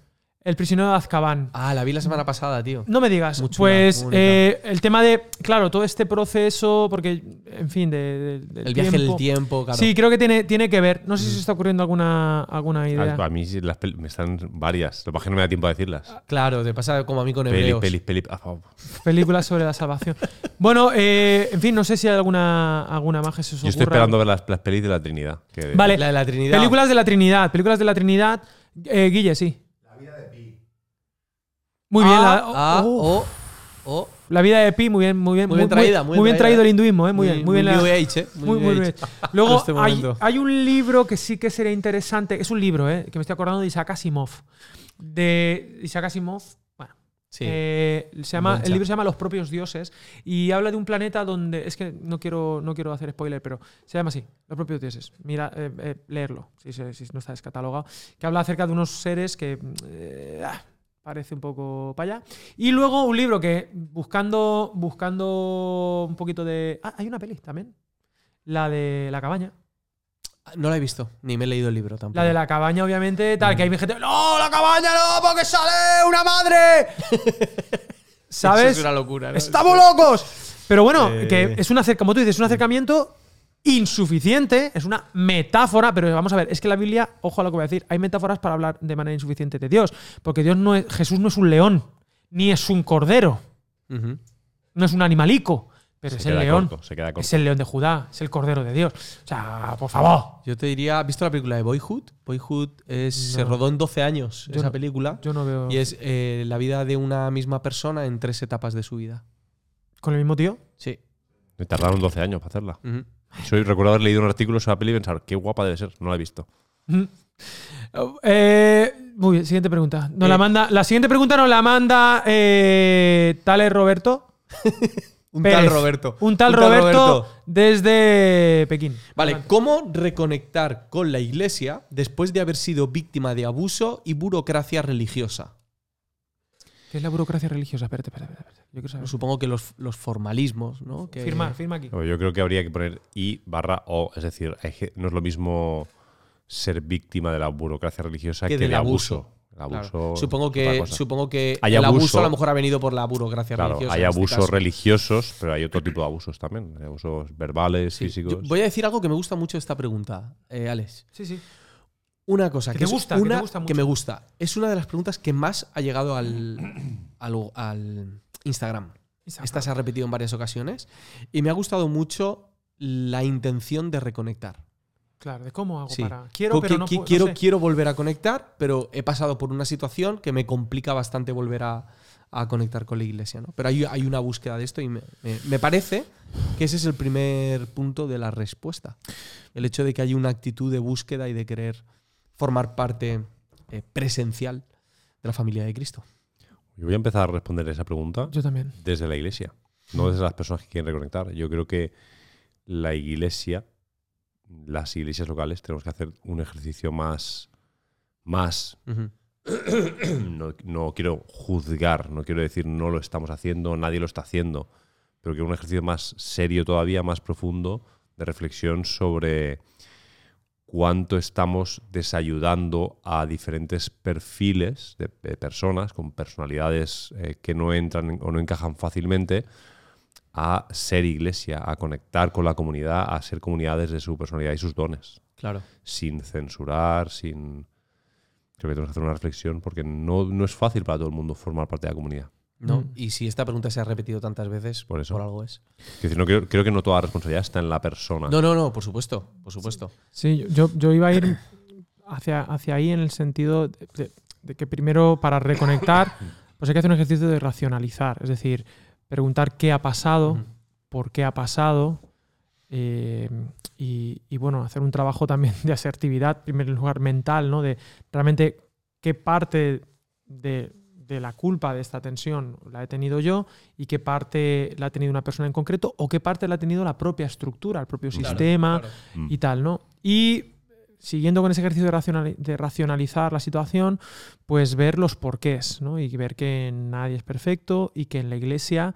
El prisionero de Azkaban. Ah, la vi la semana pasada, tío. No me digas. Muy chula, pues muy eh, el tema de, claro, todo este proceso, porque, en fin, de, de- del el viaje tiempo. del tiempo, claro. Sí, creo que tiene, tiene que ver. No sé si se está ocurriendo alguna, alguna idea. A, a mí las pel- me están varias. Lo que pasa es que no me da tiempo a decirlas. Claro, te pasa como a mí con hebreos. pelis, pelis. ah, oh. Películas sobre la salvación. bueno, eh, en fin, no sé si hay alguna, alguna más que se os Yo estoy ocurra. esperando ver las, las pelis de la Trinidad. que- Vale. La de la Trinidad. Películas de la Trinidad. Películas de la Trinidad. Eh, Guille, sí. La vida de Pi. Muy bien. La, Ah, oh, oh, oh. la vida de Pi, muy bien, muy bien. Muy bien traída, muy bien bien traído el hinduismo, eh, muy, bien. Muy, bien. la- New Age, eh. Muy, muy New bien. Age. Luego [LAUGHS] Este hay, momento. hay un libro que sí que sería interesante. Es un libro, eh, que me estoy acordando de Isaac Asimov. De Isaac Asimov. Bueno, Sí. eh, se llama, Mancha. el libro se llama Los propios dioses y habla de un planeta donde. Es que no quiero, no quiero hacer spoiler, pero se llama así: Los propios dioses. Mira, eh, eh, leerlo, si, se- si no está descatalogado. Que habla acerca de unos seres que. eh, ah, parece un poco para allá. Y luego un libro que, buscando, buscando un poquito de. Ah, hay una peli también. La de la cabaña. No la he visto, ni me he leído el libro tampoco. La de la cabaña, obviamente, tal, Mm. que hay gente. ¡No, la cabaña no! ¡Porque sale una madre! [LAUGHS] ¿Sabes? Eso es una locura. ¿no? ¡Estamos locos! Pero bueno, Eh. que es un acer- como tú dices, es un acercamiento insuficiente, es una metáfora, pero vamos a ver, es que la Biblia, ojo a lo que voy a decir, hay metáforas para hablar de manera insuficiente de Dios, porque Dios no es, Jesús no es un león, ni es un cordero, no es un animalico, pero Se es el león. corto, se queda corto. Es el león de Judá, es el cordero de Dios. O sea, por favor. Yo te diría, ¿has visto la película de Boyhood? Boyhood es, se rodó en 12 años, Yo esa no- película. Yo no veo. Y es eh, la vida de una misma persona en tres etapas de su vida. ¿Con el mismo tío? Sí. Me tardaron 12 años para hacerla. Soy, recuerdo haber leído un artículo sobre la peli y pensar, qué guapa debe ser. No la he visto. Eh, muy bien, siguiente pregunta. Nos Eh. la manda. La siguiente pregunta nos la manda eh, Tale Roberto. [LAUGHS] Un Pérez. tal Roberto. Un tal Un tal Roberto, Roberto. desde Pekín. Vale, Adelante. ¿cómo reconectar con la iglesia después de haber sido víctima de abuso y burocracia religiosa? ¿Qué es la burocracia religiosa? Espérate, espérate, espérate. Yo quiero saber. Supongo que los, los formalismos, ¿no? Que- Firmar, firma aquí. Yo creo que habría que poner I barra O. Es decir, no es lo mismo ser víctima de la burocracia religiosa Que que, del de abuso. abuso. El Claro. abuso Supongo que, supongo que Hay el abuso abuso- a lo mejor ha venido por la burocracia Claro, religiosa. hay este abusos caso. religiosos, pero hay otro tipo de abusos también. Hay abusos verbales, Sí, físicos. yo voy a decir algo que me gusta mucho de esta pregunta, eh, Alex. Sí, sí. Una cosa Que que, te gusta, que te una que mucho. me gusta. Es una de las preguntas que más ha llegado al, al, al Instagram. Esta se ha repetido en varias ocasiones. Y me ha gustado mucho la intención de reconectar. Claro, de cómo hago Sí. para. Quiero, pero que- no que- no quiero, sé. quiero volver a conectar, pero he pasado por una situación que me complica bastante volver a, a conectar con la iglesia. ¿no? Pero hay, hay una búsqueda de esto y me, me- me parece que ese es el primer punto de la respuesta. El hecho de que hay una actitud de búsqueda y de querer formar parte eh, presencial de la familia de Cristo. Yo voy a empezar a responder esa pregunta Yo también. desde la iglesia, no desde las personas que quieren reconectar. Yo creo que la iglesia, las iglesias locales, tenemos que hacer un ejercicio más, más [COUGHS] no, no quiero juzgar, no quiero decir no lo estamos haciendo, nadie lo está haciendo, pero que un ejercicio más serio todavía, más profundo, de reflexión sobre cuánto estamos desayudando a diferentes perfiles de, de personas con personalidades eh, que no entran en- o no encajan fácilmente a ser iglesia, a conectar con la comunidad, a ser comunidades de su personalidad y sus dones Claro. sin censurar, sin... Creo que tenemos que hacer una reflexión porque no, no es fácil para todo el mundo formar parte de la comunidad. ¿No? Mm. Y si esta pregunta se ha repetido tantas veces, Por eso. algo es. Es decir, no creo, creo que no toda la responsabilidad está en la persona. No, no, no, por supuesto, por supuesto. Sí, yo, yo iba a ir hacia, hacia ahí en el sentido de, de- de que primero para reconectar, pues hay que hacer un ejercicio de racionalizar, es decir, preguntar qué ha pasado, por qué ha pasado, eh, y, y, bueno, hacer un trabajo también de asertividad, en primer lugar mental, ¿no? De realmente qué parte de, de la culpa de esta tensión la he tenido yo y qué parte la ha tenido una persona en concreto o qué parte la ha tenido la propia estructura, el propio Claro, sistema y tal, ¿no? Y siguiendo con ese ejercicio de, de racionalizar la situación, pues ver los porqués, ¿no? Y ver que nadie es perfecto y que en la iglesia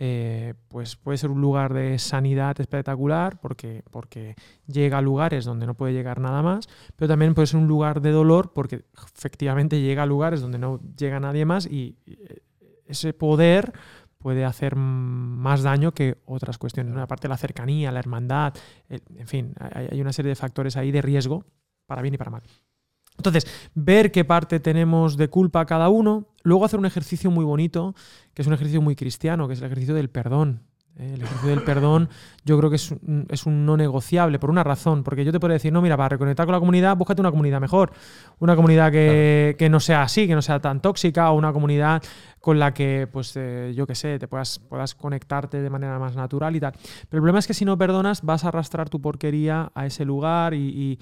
eh, pues puede ser un lugar de sanidad espectacular porque, porque llega a lugares donde no puede llegar nada más, pero también puede ser un lugar de dolor porque efectivamente llega a lugares donde no llega nadie más y eh, ese poder puede hacer más daño que otras cuestiones. ¿no? Aparte la cercanía, la hermandad, el- en fin, hay, hay una serie de factores ahí de riesgo para bien y para mal. Entonces, ver qué parte tenemos de culpa cada uno, luego hacer un ejercicio muy bonito, que es un ejercicio muy cristiano, que es el ejercicio del perdón. ¿eh? El ejercicio del perdón yo creo que es un, es un no negociable por una razón, porque yo te puedo decir, no, mira, para reconectar con la comunidad, búscate una comunidad mejor, una comunidad que, que no sea así, que no sea tan tóxica, o una comunidad con la que, pues, eh, yo qué sé, te puedas, puedas conectarte de manera más natural y tal. Pero el problema es que si no perdonas, vas a arrastrar tu porquería a ese lugar y, y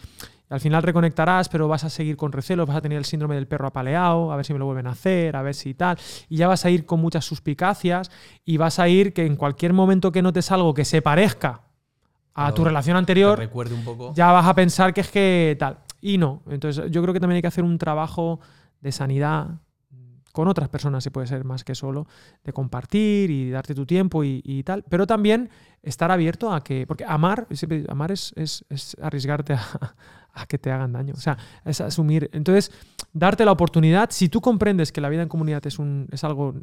al final reconectarás, pero vas a seguir con recelos, vas a tener el síndrome del perro apaleado, a ver si me lo vuelven a hacer, a ver si tal, y ya vas a ir con muchas suspicacias y vas a ir que en cualquier momento que notes algo que se parezca a tu relación Te anterior, recuerde un poco. ya vas a pensar que es que tal. Y no. Entonces, yo creo que también hay que hacer un trabajo de sanidad con otras personas, si puede ser más que solo, de compartir y darte tu tiempo y, y tal. Pero también estar abierto a que. Porque amar, amar es, es- es arriesgarte a, a que te hagan daño. O sea, es asumir. Entonces, darte la oportunidad. Si tú comprendes que la vida en comunidad es, un, es algo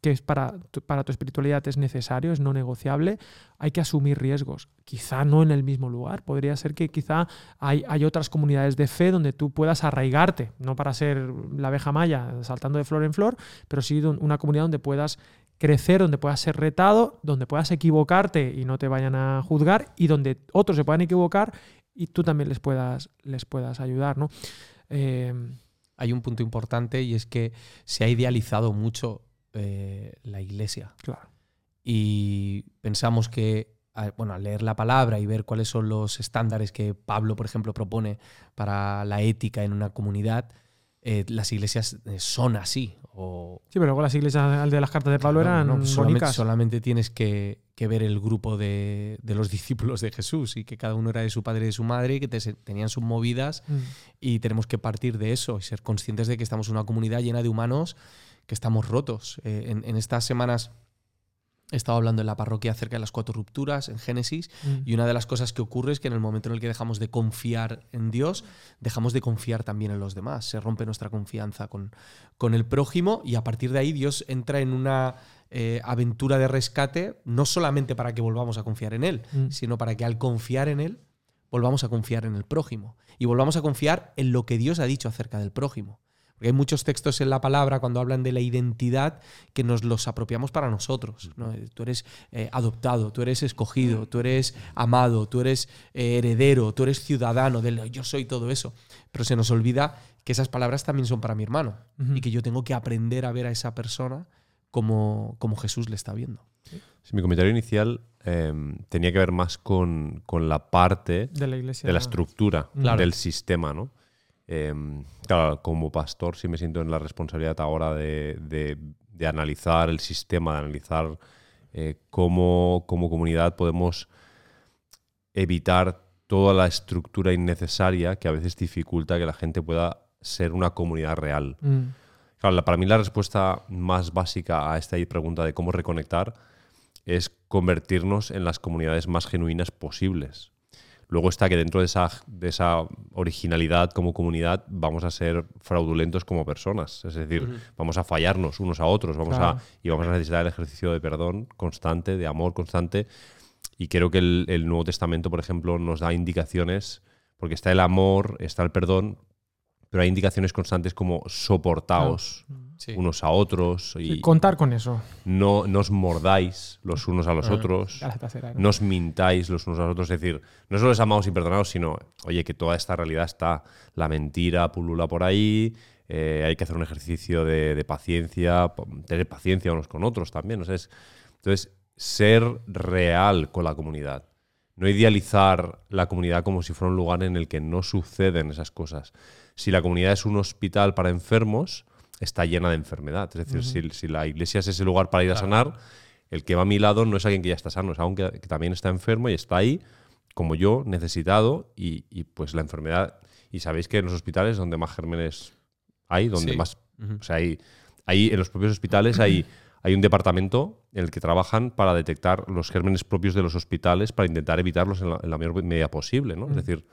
que es para tu, para tu espiritualidad es necesario, es no negociable, hay que asumir riesgos. Quizá no en el mismo lugar, podría ser que quizá hay, hay otras comunidades de fe donde tú puedas arraigarte, no para ser la abeja maya saltando de flor en flor, pero sí una comunidad donde puedas crecer, donde puedas ser retado, donde puedas equivocarte y no te vayan a juzgar y donde otros se puedan equivocar y tú también les puedas, les puedas ayudar, ¿no? Eh, Hay un punto importante y es que se ha idealizado mucho eh, la iglesia. claro. y pensamos que, bueno, al leer la palabra y ver cuáles son los estándares que Pablo, por ejemplo, propone para la ética en una comunidad, eh, las iglesias son así. O, Sí, pero luego las iglesias de las cartas de Pablo Claro, eran no, solamente tienes que, que ver el grupo de, de los [LAUGHS] discípulos de Jesús y que cada uno era de su padre y de su madre y que te- tenían sus movidas Mm. y tenemos que partir de eso y ser conscientes de que estamos en una comunidad llena de humanos que estamos rotos. Eh, en, en estas semanas he estado hablando en la parroquia acerca de las cuatro rupturas en Génesis Mm. y una de las cosas que ocurre es que en el momento en el que dejamos de confiar en Dios, dejamos de confiar también en los demás. Se rompe nuestra confianza con, con el prójimo y a partir de ahí Dios entra en una eh, aventura de rescate, no solamente para que volvamos a confiar en Él, Mm. sino para que al confiar en Él, volvamos a confiar en el prójimo y volvamos a confiar en lo que Dios ha dicho acerca del prójimo. Porque hay muchos textos en la palabra cuando hablan de la identidad que nos los apropiamos para nosotros. ¿no? Tú eres eh, adoptado, tú eres escogido, tú eres amado, tú eres eh, heredero, tú eres ciudadano del yo soy todo eso. Pero se nos olvida que esas palabras también son para mi hermano y que yo tengo que aprender a ver a esa persona como, como Jesús le está viendo. Sí, mi comentario inicial eh, tenía que ver más con, con la parte De la iglesia. de la estructura Claro. del sistema, ¿no? Eh, claro, como pastor sí me siento en la responsabilidad ahora de, de- de analizar el sistema, de analizar eh, cómo como comunidad podemos evitar toda la estructura innecesaria que a veces dificulta que la gente pueda ser una comunidad real. Mm. Claro, la- para mí la respuesta más básica a esta pregunta de cómo reconectar es convertirnos en las comunidades más genuinas posibles. Luego está que dentro de esa, de esa originalidad como comunidad vamos a ser fraudulentos como personas. Es decir, vamos a fallarnos unos a otros vamos Claro. a, y vamos a necesitar el ejercicio de perdón constante, de amor constante. Y creo que el, el Nuevo Testamento, por ejemplo, nos da indicaciones, porque está el amor, está el perdón, pero hay indicaciones constantes como soportaos Sí. unos a otros y Sí, contar con eso. no, no os mordáis los unos a los otros, Galatasaray, ¿no? no os mintáis los unos a los otros. Es decir, no solo es amados y perdonados, sino, oye, que toda esta realidad está, la mentira pulula por ahí, eh, hay que hacer un ejercicio de, de paciencia, tener paciencia unos con otros también. entonces, ser real con la comunidad. No idealizar la comunidad como si fuera un lugar en el que no suceden esas cosas. Si la comunidad es un hospital para enfermos, está llena de enfermedad. Es decir, si, si la iglesia es ese lugar para ir a sanar, el que va a mi lado no es alguien que ya está sano, es alguien que, que también está enfermo y está ahí, como yo, necesitado, y, y, pues la enfermedad. Y sabéis que en los hospitales donde más gérmenes hay, donde Sí. más. O sea, hay, hay en los propios hospitales hay, hay un departamento en el que trabajan para detectar los gérmenes propios de los hospitales para intentar evitarlos en la, en la mayor medida posible, ¿no? Es decir,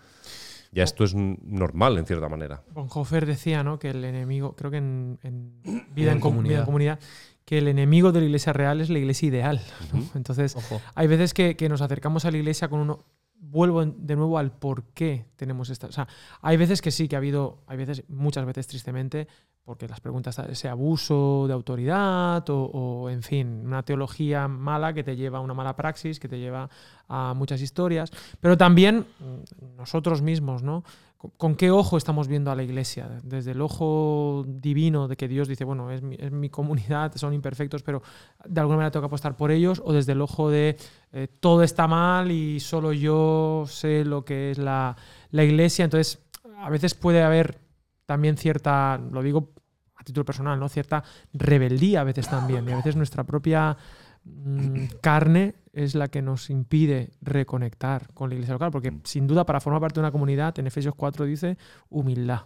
ya esto es normal en cierta manera. Bonhoeffer decía, ¿no? Que el enemigo, creo que en, en Vida, en, en Com- comunidad. Vida en Comunidad, que el enemigo de la iglesia real es la iglesia ideal. ¿no? Entonces, Ojo. hay veces que, que nos acercamos a la iglesia con uno. Vuelvo de nuevo al por qué tenemos esta. O sea, hay veces que sí, que ha habido, hay veces, muchas veces tristemente, porque las preguntas, ese abuso de autoridad o, o, en fin, una teología mala que te lleva a una mala praxis, que te lleva a muchas historias, pero también mm, nosotros mismos, ¿no? ¿Con- ¿Con qué ojo estamos viendo a la iglesia? Desde el ojo divino de que Dios dice, bueno, es mi, es mi comunidad, son imperfectos, pero de alguna manera tengo que apostar por ellos, o desde el ojo de eh, todo está mal y solo yo sé lo que es la, la iglesia. Entonces, a veces puede haber también cierta, lo digo a título personal, ¿no? Cierta rebeldía a veces también. Y a veces nuestra propia mm, carne es la que nos impide reconectar con la iglesia local. Porque sin duda, para formar parte de una comunidad, en Efesios 4 dice humildad.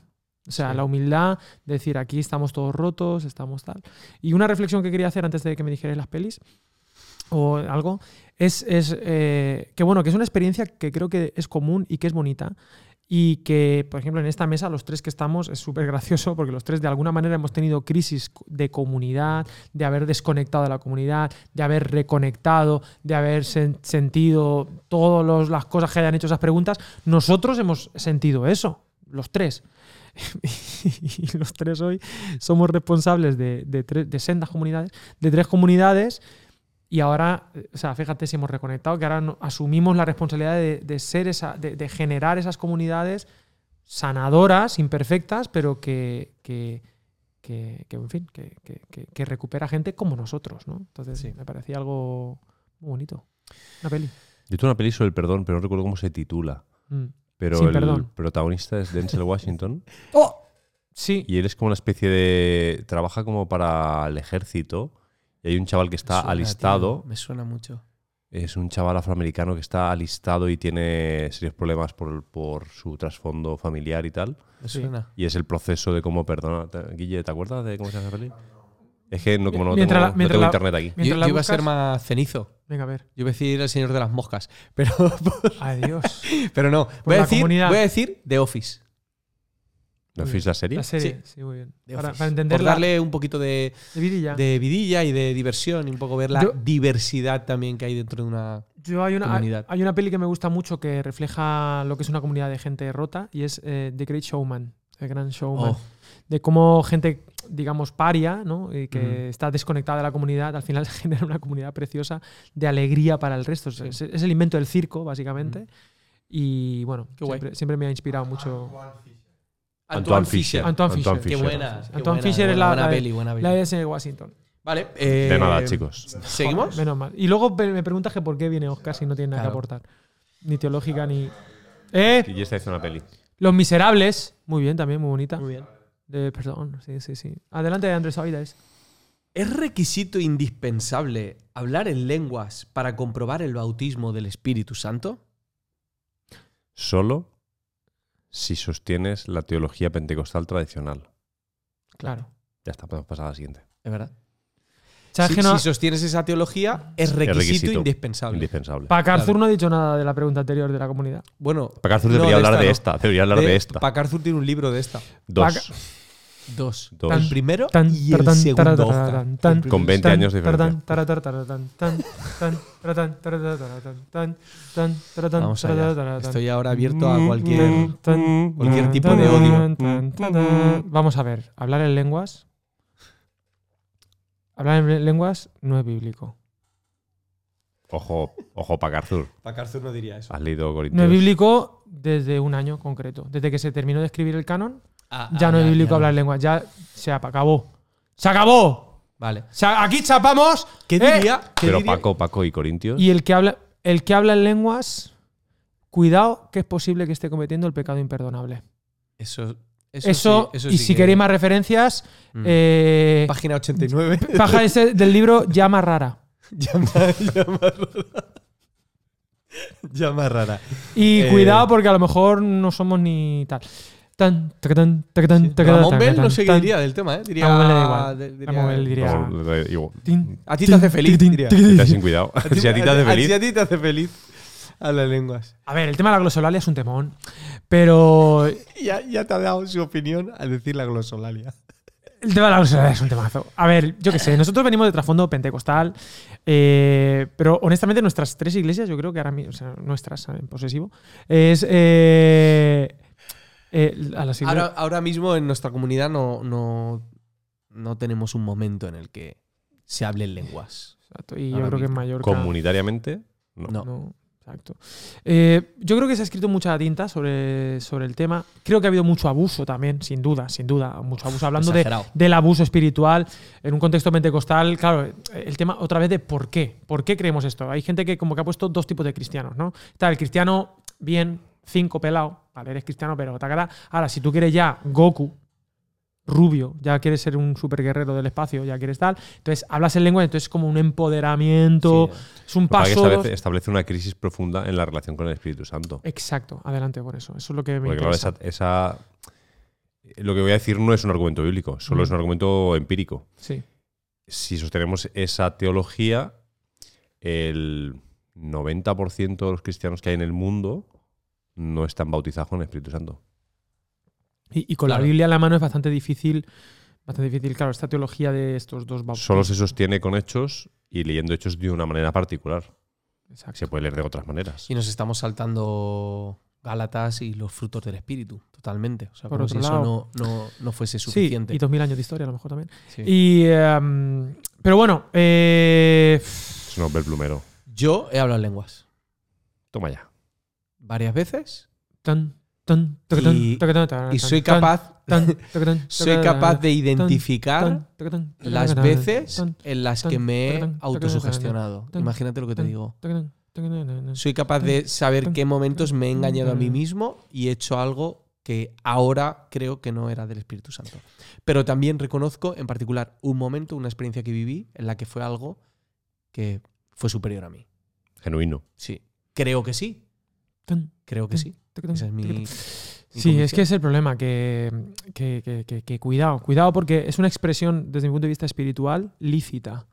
O sea, Sí. la humildad de decir aquí estamos todos rotos, estamos tal. Y una reflexión que quería hacer antes de que me dijerais las pelis o algo es, es, eh, que bueno, que es una experiencia que creo que es común y que es bonita. Y que, por ejemplo, en esta mesa, los tres que estamos, es súper gracioso porque los tres de alguna manera hemos tenido crisis de comunidad, de haber desconectado de la comunidad, de haber reconectado, de haber sen- sentido todas las cosas que hayan hecho esas preguntas. Nosotros hemos sentido eso, los tres. [LAUGHS] y los tres hoy somos responsables de, de, de sendas comunidades, de tres comunidades. Y ahora, o sea, fíjate si hemos reconectado, que ahora no- asumimos la responsabilidad de, de ser esa, de, de generar esas comunidades sanadoras, imperfectas, pero que, que, que- que, en fin, que, que- que- que recupera gente como nosotros, ¿no? Entonces, Sí. me parecía algo muy bonito. Una peli. Yo tengo una peli sobre el perdón, pero no recuerdo cómo se titula. Mm. Pero Sin el perdón. protagonista es Denzel Washington [LAUGHS] ¡Oh! Sí. y él es como una especie de... Trabaja como para el ejército y hay un chaval que está Me suena, alistado tío, me suena mucho. Es un chaval afroamericano que está alistado y tiene serios problemas por, por su trasfondo familiar y tal. ¿Me suena? Y es el proceso de cómo perdonar. ¿Te- Guille, ¿te acuerdas de cómo se llama esa peli? Es que no, como no Mientras tengo, la- no tengo la- internet aquí. Yo, Mientras la yo iba a ser más cenizo. Venga, a ver. Yo iba a decir el señor de las moscas. [LAUGHS] Pero, Adiós. [LAUGHS] pero no. Voy a, la decir, voy a decir The Office. ¿No fuiste la serie? La serie, Sí. sí, muy bien. The Para, para Por darle un poquito de, de vidilla. de vidilla y de diversión y un poco ver la Yo- diversidad también que hay dentro de una. Yo hay una, comunidad. hay una peli que me gusta mucho que refleja lo que es una comunidad de gente rota y es eh, The Great Showman, el gran showman. Oh, De cómo gente, digamos, paria, ¿no? Y que está desconectada de la comunidad, al final [LAUGHS] genera una comunidad preciosa de alegría para el resto. Es, es- es el invento del circo, básicamente. Y bueno, Qué guay. siempre, siempre me ha inspirado mucho. Antoine Fisher. Antoine Fisher. Qué buena. qué Antoine Fisher es la- buena la de- peli, buena peli. La de ese Washington. Vale. eh, De nada, chicos. ¿Seguimos? Menos mal. Y luego me preguntas que por qué viene Oscar si no tiene nada Claro. que aportar. Ni teológica ni. ¡Eh! Guille está haciendo una peli. Los Miserables. Muy bien, también, muy bonita. Muy bien. De, perdón, sí, sí, sí. Adelante, Andrés Oides. ¿Es requisito indispensable hablar en lenguas para comprobar el bautismo del Espíritu Santo? Solo si sostienes la teología pentecostal tradicional. Claro. Ya está, podemos pasar a la siguiente. Es verdad. ¿Sabes Si, que no- si sostienes esa teología, es requisito, requisito. indispensable. Indispensable. Pacarthur Claro. no ha dicho nada de la pregunta anterior de la comunidad. bueno, Pacarthur No, debería de hablar esta de no. esta. Debería hablar de, esta. Pacarthur tiene un libro de esta. Dos. Dos. Dos. El primero Tan, y el segundo. Oscar. Con primero. 20 tan, años de diferencia. Vamos allá. Estoy ahora abierto a cualquier. Cualquier tipo de odio. Vamos a ver, hablar en lenguas. Hablar en lenguas no es bíblico. Ojo, ojo, Pacarthur. Pacarthur no diría eso. Has leído No es bíblico desde un año concreto. Desde que se terminó de escribir el canon, Ah, ya ah, no es bíblico ya. hablar lenguas. Ya se acabó. ¡Se acabó! Vale. O sea, aquí chapamos. ¿Qué ¿eh? diría? qué Pero diría- Paco, Paco y Corintios. Y el que habla, el que habla en lenguas, cuidado que es posible que esté cometiendo el pecado imperdonable. Eso. Eso, Eso, sí, eso y sí si que- queréis más referencias, Mm. eh, Página 89. paja ese del libro Llama Rara. [LAUGHS] llama, llama rara. llama rara. Y Eh, cuidado porque a lo mejor no somos ni tal. Tan, tacatán, tacatán, tacatán, Ramón Bell tacatán, no diría del tema, ¿eh? Diría, Ramón Bell da igual. de- diría- Ramón Bell diría- digo, Tin, A ti te hace feliz, tin, diría. tin, tin, Está tin. sin cuidado. [LAUGHS] [LAUGHS] Si a ti te hace Si feliz. a ti te hace feliz. A las lenguas. A ver, el tema de la glosolalia es un temón. Pero [LAUGHS] Ya, ya te ha dado su opinión al decir la glosolalia. El tema de la glosolalia es un temazo. A ver, yo qué sé, nosotros venimos de trasfondo pentecostal, eh, pero honestamente nuestras tres iglesias, yo creo que ahora mismo, o sea, nuestras en posesivo, es eh, eh, a. Ahora, ahora mismo en nuestra comunidad no, no, no tenemos un momento en el que se hable en lenguas. Exacto, y yo creo que en. Mallorca. Comunitariamente, no. No. No, exacto. Eh, yo creo que se ha escrito mucha tinta sobre, sobre el tema. Creo que ha habido mucho abuso también, sin duda, sin duda, mucho abuso. Hablando de, del abuso espiritual en un contexto pentecostal, claro, el tema otra vez de por qué. ¿Por qué creemos esto? Hay gente que como que ha puesto dos tipos de cristianos, ¿no? Está el cristiano bien, cinco pelado, vale, eres cristiano, pero. Ahora, si tú quieres ya Goku, rubio, ya quieres ser un super guerrero del espacio, ya quieres tal, entonces hablas en lengua, entonces es como un empoderamiento, Sí, es un Lo que paso... establece, una crisis profunda en la relación con el Espíritu Santo. Exacto, adelante por eso. Eso es lo que me Porque claro, interesa. esa, esa- Lo que voy a decir no es un argumento bíblico, solo Mm. es un argumento empírico. Sí. Si sostenemos esa teología, el 90% de los cristianos que hay en el mundo no están bautizados con el Espíritu Santo. Y, y con Claro. la Biblia en la mano es bastante difícil, bastante difícil, claro, esta teología de estos dos bautismos. Solo se sostiene con hechos y leyendo hechos de una manera particular. Exacto. Se puede leer de otras maneras. Y nos estamos saltando Gálatas y los frutos del Espíritu, totalmente. O sea, Por como otro si eso lado. no, no, no fuese Sí, suficiente. y dos mil años de historia a lo mejor también. Sí. Y, em, pero bueno, eh, Es un hombre plumero. Yo he hablado en lenguas Toma ya. Varias veces tan, tan, tacatán, Y- soy capaz, [LAUGHS] soy capaz de identificar las veces en las que me he autosugestionado. Imagínate lo que te digo. Soy capaz de saber qué momentos me he engañado a mí mismo y he hecho algo que ahora creo que no era del Espíritu Santo. Pero también reconozco en particular un momento, una experiencia que viví en la que fue algo que fue superior a mí. Genuino. Sí. Creo que sí. Creo que sí. tuc, tun, Esa es mi. tuc, mi Sí, es que es el problema, que, que- que- cuidado, cuidado porque es una expresión desde mi punto de vista espiritual lícita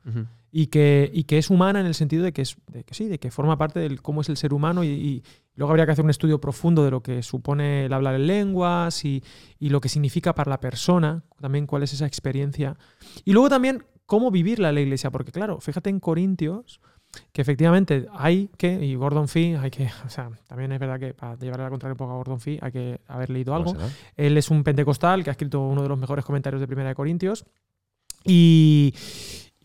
y que, y que es humana en el sentido de que, es, de que sí, de que forma parte de cómo es el ser humano y, y luego habría que hacer un estudio profundo de lo que supone el hablar en lenguas y, y lo que significa para la persona, también cuál es esa experiencia. Y luego también cómo vivirla en la iglesia, porque claro, fíjate en Corintios que efectivamente hay que, y Gordon Fee, hay que, [LAUGHS] o sea, también es verdad que para llevarle la contraria un poco a Gordon Fee hay que haber leído algo. Él es un pentecostal que ha escrito uno de los mejores comentarios de Primera de Corintios. Y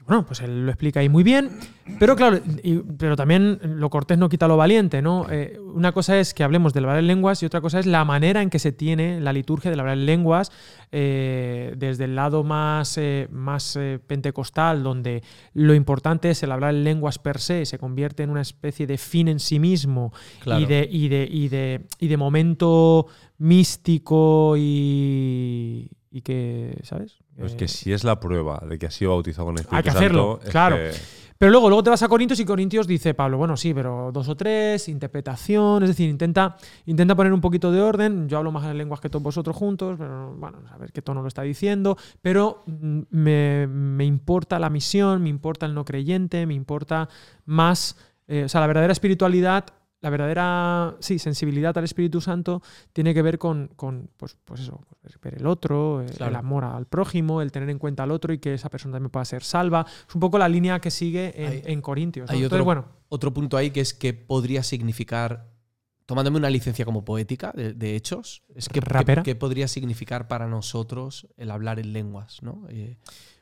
bueno, pues él lo explica ahí muy bien. Pero claro, y- pero también lo cortés no quita lo valiente, ¿no? Eh, una cosa es que hablemos del hablar en lenguas y otra cosa es la manera en que se tiene la liturgia del hablar en lenguas eh, desde el lado más, eh, más pentecostal, donde lo importante es el hablar en lenguas per se, se convierte en una especie de fin en sí mismo Claro. y, de, y, de, y, de, y de momento místico y, y que, ¿sabes? Pero es Eh, que si es la prueba de que ha sido bautizado con el Espíritu Hay que hacerlo, es claro. que- Pero luego, luego te vas a Corintios y Corintios dice Pablo, bueno, sí, pero dos o tres, interpretación, es decir, intenta, intenta poner un poquito de orden. Yo hablo más en lenguas que todos vosotros juntos, pero bueno, a ver qué tono lo está diciendo. Pero mm, me, me importa la misión, me importa el no creyente, me importa más, eh, o sea, la verdadera espiritualidad. La verdadera sí, sensibilidad al Espíritu Santo tiene que ver con, con, pues, pues eso, ver el otro, el amor al prójimo, el tener en cuenta al otro y que esa persona también pueda ser salva. Es un poco la línea que sigue en, Hay- en Corintios. ¿no? hay Entonces, otro- bueno, Otro punto ahí que es que podría significar, tomándome una licencia como poética de, de hechos, es que, que- que podría significar para nosotros el hablar en lenguas, ¿no? Eh, de-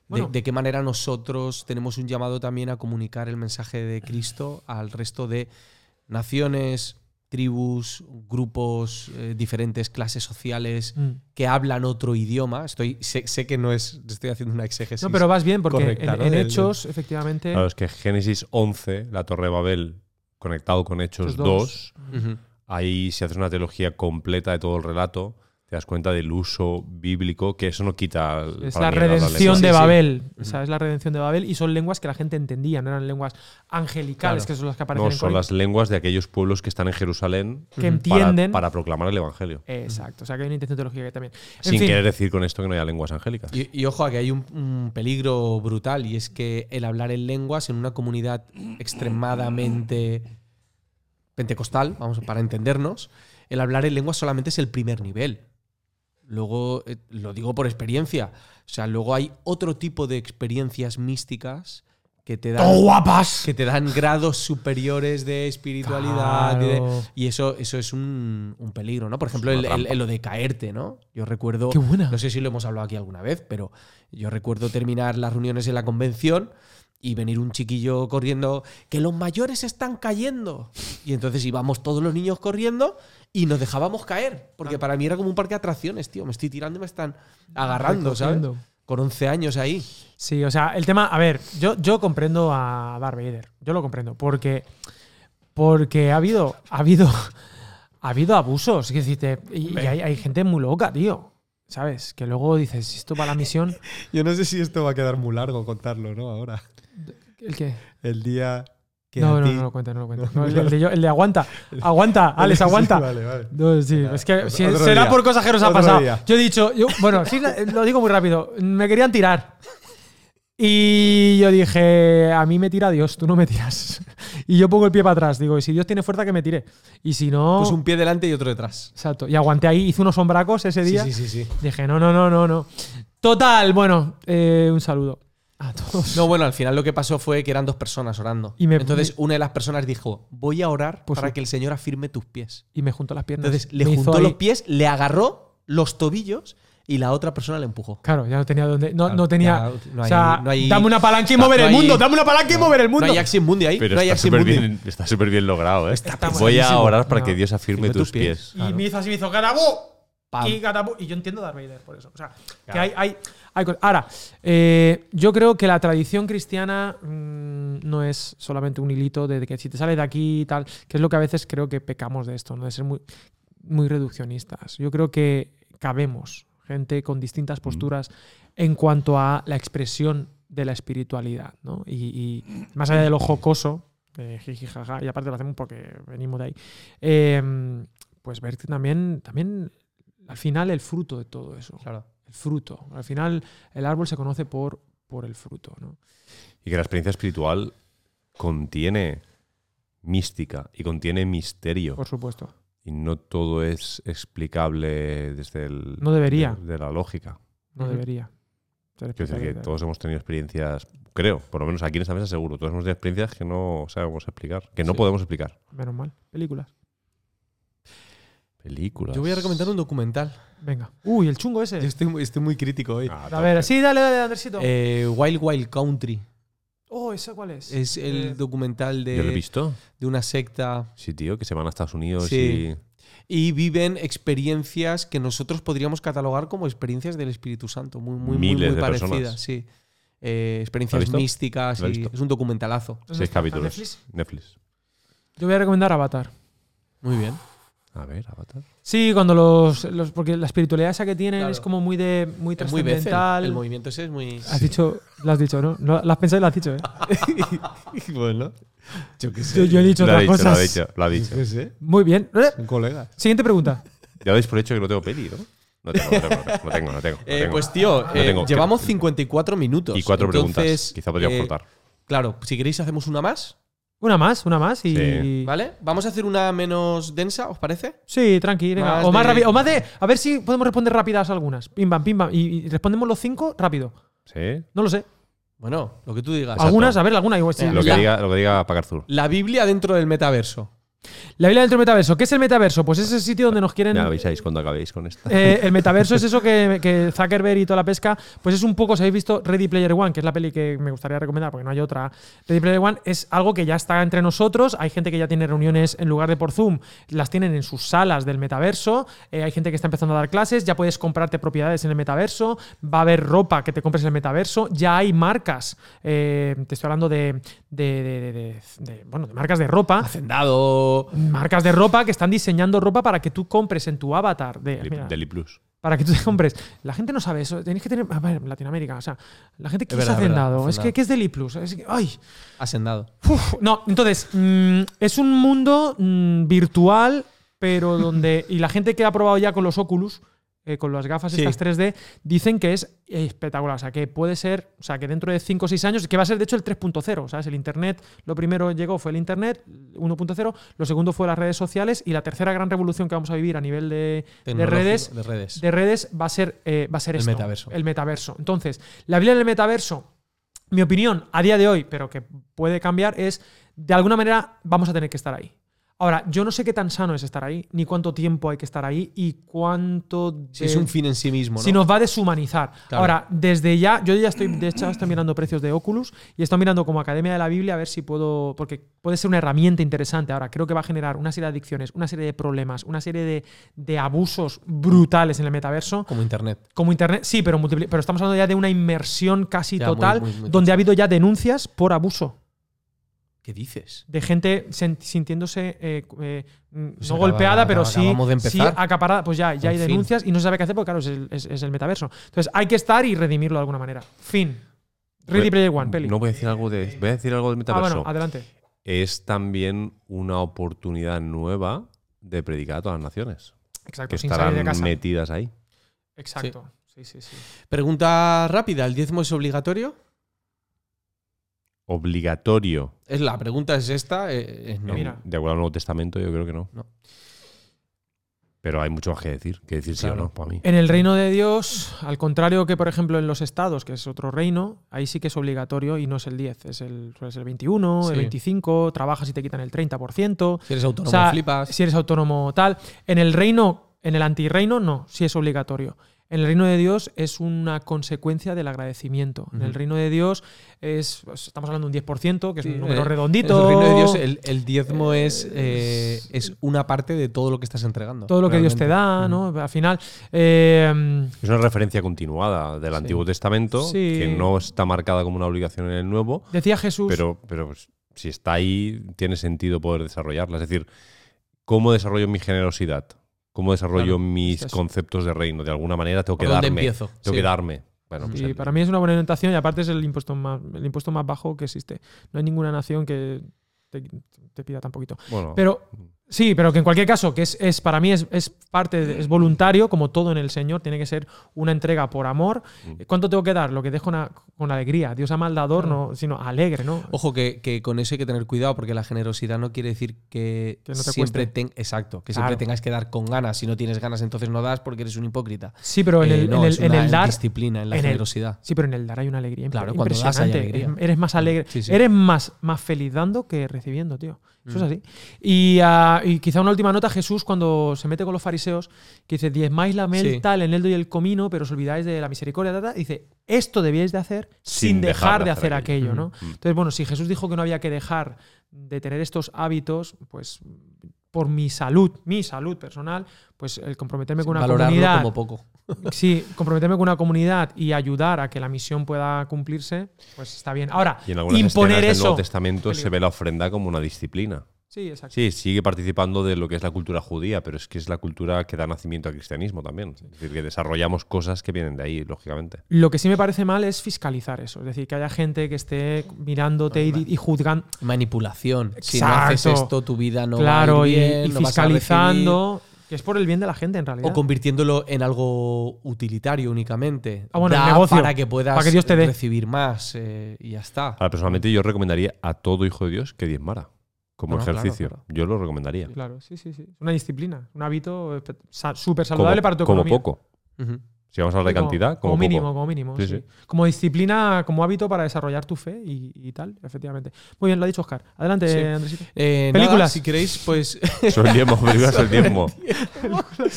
Bueno. de, qué manera nosotros tenemos un llamado también a comunicar el mensaje de Cristo al resto de naciones, tribus, grupos, eh, diferentes clases sociales mm. que hablan otro idioma. Estoy, sé, sé que no es, estoy haciendo una exégesis. no, pero vas bien porque correcta, en, ¿no? en Del- Hechos, efectivamente, Claro, es que Génesis 11, la Torre de Babel, conectado con Hechos Hechos 2, dos. Ujú. ahí si haces una teología completa de todo el relato, te das cuenta del uso bíblico, que eso no quita... el- es la redención lenguas. de Sí, sí. Babel. O sea, es la redención de Babel y son lenguas que la gente entendía, no eran lenguas angelicales, Claro. que son las que aparecen No, en son las lenguas de aquellos pueblos que están en Jerusalén que para, entienden. para proclamar el Evangelio. Exacto, o sea que hay una intención teológica ahí también. En Sin fin, querer decir con esto que no haya lenguas angélicas. Y, y ojo a que hay un, un peligro brutal y es que el hablar en lenguas en una comunidad extremadamente pentecostal, vamos para entendernos, el hablar en lenguas solamente es el primer nivel. Luego, eh, lo digo por experiencia, o sea, luego hay otro tipo de experiencias místicas que te dan, ¡Oh, guapas! que te dan grados superiores de espiritualidad y, de- Claro. y eso, eso es un, un peligro, ¿no? Por ejemplo, el lo de caerte, ¿no? Yo recuerdo, ¡Qué buena! no sé si lo hemos hablado aquí alguna vez, pero yo recuerdo terminar las reuniones en la convención y venir un chiquillo corriendo, que los mayores están cayendo. Y entonces íbamos todos los niños corriendo y nos dejábamos caer, porque para mí era como un parque de atracciones, tío. Me estoy tirando y me están agarrando, ¿sabes? Recogiendo. Con 11 años ahí. Sí, o sea, el tema, a ver, yo, yo comprendo a Darth Vader, yo lo comprendo, porque, porque ha habido, ha habido, ha habido abusos, es decir, te- y, y hay, hay gente muy loca, tío, ¿sabes? Que luego dices, esto para la misión, [LAUGHS] Yo no sé si esto va a quedar muy largo contarlo, ¿no? Ahora. ¿El qué? El día que No, a no, ti- no lo cuento, no lo. No, [LAUGHS] No, el, el de, yo- el de aguanta, aguanta, [LAUGHS] Alex, Sí, aguanta. vale, vale. No, sí, Venga, es que otro- si- otro será día. por cosas que nos ha pasado. día. Yo he dicho, yo, bueno, sí, lo digo muy rápido. Me querían tirar. Y yo dije, a mí me tira Dios, tú no me tiras. [LAUGHS] Y yo pongo el pie para atrás. Digo, y si Dios tiene fuerza, que me tire. Y si no. Pues un pie delante y otro detrás. Exacto. Y aguanté ahí, hice unos sombracos ese día. Sí, sí, sí, sí. Dije, no, no, no, no, no. Total, bueno, eh, un saludo a todos. No, [LAUGHS] bueno, al final lo que pasó fue que eran dos personas orando. Y me- Entonces una de las personas dijo, voy a orar Pues para sí. que el Señor afirme tus pies. Y me juntó las piernas. Entonces le Me juntó ahí- los pies, le agarró los tobillos y la otra persona le empujó. Claro, ya no tenía donde. No, Claro, no tenía. ya no o sea, no hay- dame una palanca y mover no el hay- mundo. Dame una palanca y mover el mundo. No hay Mundi ahí. Pero no hay está súper bien, logrado, ¿eh? Está Voy a orar para No. que Dios afirme Firme tus tus pies. pies. Y Claro. me hizo así, me hizo. Y. Y yo entiendo Darth Vader por eso. O sea, que hay, hay, hay cosas. Ahora, eh, yo creo que la tradición cristiana mm, no es solamente un hilito de, de que si te sale de aquí y tal, que es lo que a veces creo que pecamos de esto, ¿no? de ser muy, muy reduccionistas. Yo creo que cabemos gente con distintas posturas en cuanto a la expresión de la espiritualidad. ¿no? Y, y más allá de lo jocoso, de jiji, jaja, y aparte lo hacemos porque venimos de ahí, eh, pues ver que también, también al final el fruto de todo eso. Claro. El fruto. Al final el árbol se conoce por, por el fruto. ¿no? Y que la experiencia espiritual contiene mística y contiene misterio. Por supuesto. Y no todo es explicable desde el, No debería. de, de la lógica. No debería. Quiero decir que todos hemos tenido experiencias, creo, por lo menos aquí en esta mesa seguro, todos hemos tenido experiencias que no sabemos explicar, que no Sí. podemos explicar. Menos mal. Películas. Películas. Yo voy a recomendar un documental. Venga. Uy, el chungo ese. Yo estoy, muy- estoy muy crítico hoy. Ah, A ver, sí, dale, dale, Andresito. Eh, Wild Wild Country. oh, ¿ese cuál es? Es el Eh, documental ¿Yo lo he de, visto? de una secta Sí, tío, que se van a Estados Unidos Sí. y viven experiencias que nosotros podríamos catalogar como experiencias del Espíritu Santo, muy, muy, muy, Miles muy de parecidas, personas. sí. Eh, experiencias visto? místicas ¿Lo has y visto? es un documentalazo. y ¿dónde seis está? capítulos. ¿Netflix? Netflix. Yo voy a recomendar Avatar. Muy bien. A ver, Avatar. Sí, cuando los, los- Porque la espiritualidad esa que tienen Claro. es como muy de. muy Es muy Bethel. trascendental. El movimiento ese es muy. Has dicho. Lo has dicho, ¿no? Lo, lo has pensado y lo has dicho, ¿eh? [LAUGHS] bueno, yo qué Yo, yo he dicho Lo otras dicho, lo ha cosas. dicho, lo ha dicho. qué sé. Muy bien. Eh, Son colegas. Siguiente pregunta. Ya dais por hecho que no tengo peli, ¿no? No tengo, no tengo, no tengo, no tengo. Eh, tengo. pues tío, No eh, tengo. llevamos 54 minutos. Y cuatro preguntas. Quizá podría eh, aportar. Claro, si queréis hacemos una más, Una más, una más y. Sí. ¿vale? Vamos a hacer una menos densa, ¿os parece? Sí, tranqui, venga. Más o más de- rápido. O más de. A ver si podemos responder rápidas algunas. Pim pam, pim pam. Y, y respondemos los cinco rápido. ¿Sí? No lo sé. Bueno, lo que tú digas. Algunas, a ver, alguna igual. sí. Lo que, diga, lo que diga Pacarzur. La Biblia dentro del metaverso. La Biblia dentro del metaverso. ¿Qué es el metaverso? Pues es ese sitio donde nos quieren. Me avisáis cuando acabéis con esta. Eh, el [LAUGHS] metaverso es eso que, que Zuckerberg y toda la pesca, pues es un poco, si habéis visto Ready Player One, que es la peli que me gustaría recomendar porque no hay otra. Ready Player One es algo que ya está entre nosotros. Hay gente que ya tiene reuniones en lugar de por Zoom, las tienen en sus salas del metaverso. Eh, hay gente que está empezando a dar clases, ya puedes comprarte propiedades en el metaverso. Va a haber ropa que te compres en el metaverso. Ya hay marcas. eh, te estoy hablando de, de- de- de- de- de- bueno, de marcas de ropa Hacendado. Marcas de ropa que están diseñando ropa para que tú compres en tu avatar de Deli, mira, Deli Plus. para que tú te compres. La gente no sabe eso. Tenéis que tener a ver, en Latinoamérica, o sea, la gente que Es verdad, es verdad, hacendado, es que. ¿qué es Deli Plus? Es que, ay, Hacendado. uf, no, entonces mm, es un mundo mm, virtual, pero donde y la gente que ha probado ya con los Oculus eh, con las gafas Sí. estas 3D, dicen que es espectacular. O sea, que puede ser, o sea, que dentro de 5 o 6 años, que va a ser de hecho el 3.0, ¿sabes? El Internet, lo primero llegó fue el Internet, 1.0, lo segundo fue las redes sociales y la tercera gran revolución que vamos a vivir a nivel de, de redes De redes. de redes va a ser, eh, va a ser El esto, metaverso. El metaverso. Entonces, la Biblia en el metaverso, mi opinión a día de hoy, pero que puede cambiar, es de alguna manera vamos a tener que estar ahí. Ahora, yo no sé qué tan sano es estar ahí, ni cuánto tiempo hay que estar ahí y cuánto. Si es un fin en sí mismo, ¿no? si nos va a deshumanizar. Claro. Ahora, desde ya, yo ya estoy, de hecho, estoy mirando precios de Oculus y estoy mirando como Academia de la Biblia a ver si puedo, porque puede ser una herramienta interesante. Ahora, creo que va a generar una serie de adicciones, una serie de problemas, una serie de, de abusos brutales en el metaverso. Como internet. Como Internet, sí, pero, pero estamos hablando ya de una inmersión casi Ya, total, muy, muy donde ha habido ya denuncias por abuso. ¿Qué dices? De gente sintiéndose eh, eh, mm, Pues no acaba- golpeada, pero sí, sí acaparada. Pues ya, ya hay fin. denuncias y no se sabe qué hacer porque, claro, es el, es- es el metaverso. Entonces hay que estar y redimirlo de alguna manera. Fin. Ready Player One, peli. No voy a decir algo de. Voy a decir algo del ah, metaverso. bueno, adelante. es también una oportunidad nueva de predicar a todas las naciones. Exacto, Que sin salir de estarán casa. metidas ahí. Exacto. Sí, sí, sí. Pregunta rápida: ¿el diezmo es obligatorio? Obligatorio. Es la pregunta es esta. eh, es no. Mira. De acuerdo al Nuevo Testamento, yo creo que no. No. Pero hay mucho más que decir. Que decir sí o no, para mí. En el reino de Dios, al contrario que, por ejemplo, en los estados, que es otro reino, ahí sí que es obligatorio y no es el 10, es el, ser el 21, el Sí. 25, trabajas y te quitan el 30%. Si eres autónomo, O sea, flipas. Si eres autónomo tal. En el reino, en el antirreino, no, sí es obligatorio. En el reino de Dios es una consecuencia del agradecimiento. En el reino de Dios es, pues, estamos hablando de un 10%, que es Sí, un número eh, redondito. En el reino de Dios, el, el diezmo es, eh, es una parte de todo lo que estás entregando. todo lo que Dios te da. ¿no? Al final. eh, Es una referencia continuada del Antiguo Testamento Sí. que no está marcada como una obligación en el Nuevo, decía Jesús. pero, pero pues, si está ahí, tiene sentido poder desarrollarla. Es decir, ¿cómo desarrollo mi generosidad? ¿Cómo desarrollo Claro, mis es conceptos de reino? De alguna manera tengo que ¿Por dónde darme. empiezo? Tengo Sí. que darme. Bueno, pues el- para mí es una buena orientación y aparte es el impuesto más, el impuesto más bajo que existe. No hay ninguna nación que te, te pida tan poquito. Bueno, Pero sí, pero que en cualquier caso, que es, es para mí es, es parte, de- es voluntario, como todo en el Señor, tiene que ser una entrega por amor. Mm. ¿Cuánto tengo que dar? Lo que dejo con alegría. Dios ama al dador, no, sino alegre, ¿no? Ojo que, que con eso hay que tener cuidado porque la generosidad no quiere decir que, Que no te siempre ten- exacto, que Claro. siempre tengas que dar con ganas. Si no tienes ganas, entonces no das porque eres un hipócrita. Sí, pero en Eh, el, no, en el- es en una el dar. disciplina, en la en el- generosidad. Sí, pero en el dar hay una alegría Claro, cuando das hay alegría. Eres, eres más alegre. Sí, sí. Eres más, más feliz dando que recibiendo, tío. Eso es Mm. así. Y, ah, y quizá una última nota, Jesús, cuando se mete con los fariseos, que dice, diezmáis la melta, el eneldo y el comino, pero os olvidáis de la misericordia, ta, ta", dice, esto debíais de hacer sin, dejar, de hacer aquello, ¿no? Mm. Entonces, bueno, si Jesús dijo que no había que dejar de tener estos hábitos, pues por mi salud, mi salud personal, pues el comprometerme con una comunidad como poco. [LAUGHS] Sí, comprometerme con una comunidad y ayudar a que la misión pueda cumplirse, pues está bien. Ahora, Y en algunas imponer escenas del eso. Nuevo Testamento se ve la ofrenda como una disciplina. Sí, exacto. Sí, sigue participando de lo que es la cultura judía, pero es que es la cultura que da nacimiento al cristianismo también. Es decir, que desarrollamos cosas que vienen de ahí, lógicamente. Lo que sí me parece mal es fiscalizar eso. Es decir, que haya gente que esté mirándote y, y juzgando. Manipulación. Si no haces Exacto. esto, tu vida no claro, va a ir y- bien, y, no vas a fiscalizando. Que es por el bien de la gente, en realidad. O convirtiéndolo en algo utilitario únicamente. Ah, bueno, Da el negocio, para que puedas para que Dios te dé. recibir más eh, y ya está. Ahora, personalmente, yo recomendaría a todo hijo de Dios que diezmara como Bueno, ejercicio. claro. Yo lo recomendaría. Claro, sí, sí, sí. Es una disciplina, un hábito eh, súper Como, saludable para tu como economía. poco. Ujú. Si vamos a hablar de Como- cantidad, como, mínimo, poco. como mínimo. Sí, sí. sí. Como disciplina, como hábito para desarrollar tu fe y, y tal, efectivamente. Muy bien, lo ha dicho Oscar. Adelante, Sí. Andresito. Eh, nada, Películas. si queréis, pues. [LAUGHS] Son el diezmo, películas el diezmo.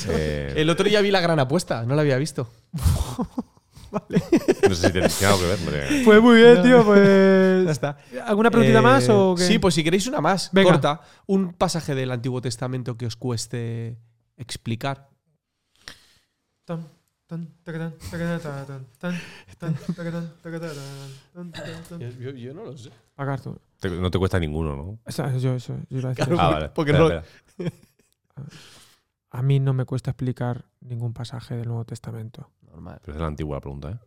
Eh, el otro día vi la gran apuesta, no la había visto. [LAUGHS] no sé si tenéis algo que ver. hombre. Pues muy bien, No. tío. [LAUGHS] Ya Pues. está. ¿Alguna preguntita Eh, más o qué? Sí, pues si queréis una más, Venga. corta. Un pasaje del Antiguo Testamento que os cueste explicar. Tan, Yo, no lo sé. Pagar tú. Te- no te cuesta ninguno, ¿no? Yo, eso, yo iba a decir Claro. eso. Ah, vale. porque Espera, no- espera. A mí no me cuesta explicar ningún pasaje del Nuevo Testamento. Normal. Pero es la antigua pregunta, ¿eh?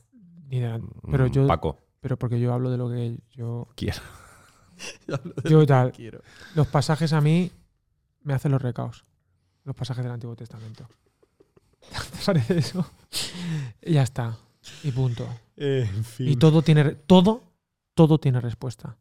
Ni de la- pero Mm, yo. Paco, Pero porque yo hablo de lo que yo. quiera. [LAUGHS] Yo tal. Quiero. Los pasajes a mí me hacen los recaos. Los pasajes del Antiguo Testamento. [LAUGHS] ¿Te parece eso? Y ya está. Y punto. en fin. Y todo tiene. Todo. Todo tiene respuesta.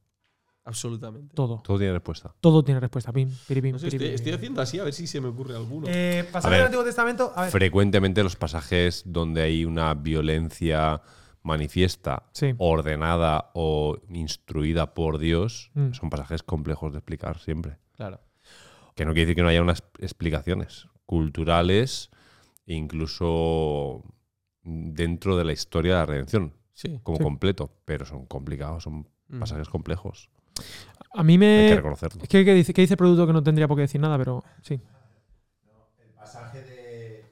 Absolutamente. Todo. Todo tiene respuesta. Todo tiene respuesta. Pim, piripim, No sé, piripim, estoy, estoy haciendo así a ver si se me ocurre alguno. Eh, pasaje ver. del Antiguo Testamento. A ver. Frecuentemente los pasajes donde hay una violencia manifiesta, Sí. ordenada o instruida por Dios, Mm. son pasajes complejos de explicar siempre. claro. Que no quiere decir que no haya unas explicaciones culturales incluso dentro de la historia de la redención, Sí. como Sí. completo, pero son complicados, son Mm. pasajes complejos. A mí Hay me. que reconocerlo. ¿Qué, qué dice, ¿Qué dice el producto que no tendría por qué decir nada? Pero sí. el pasaje de,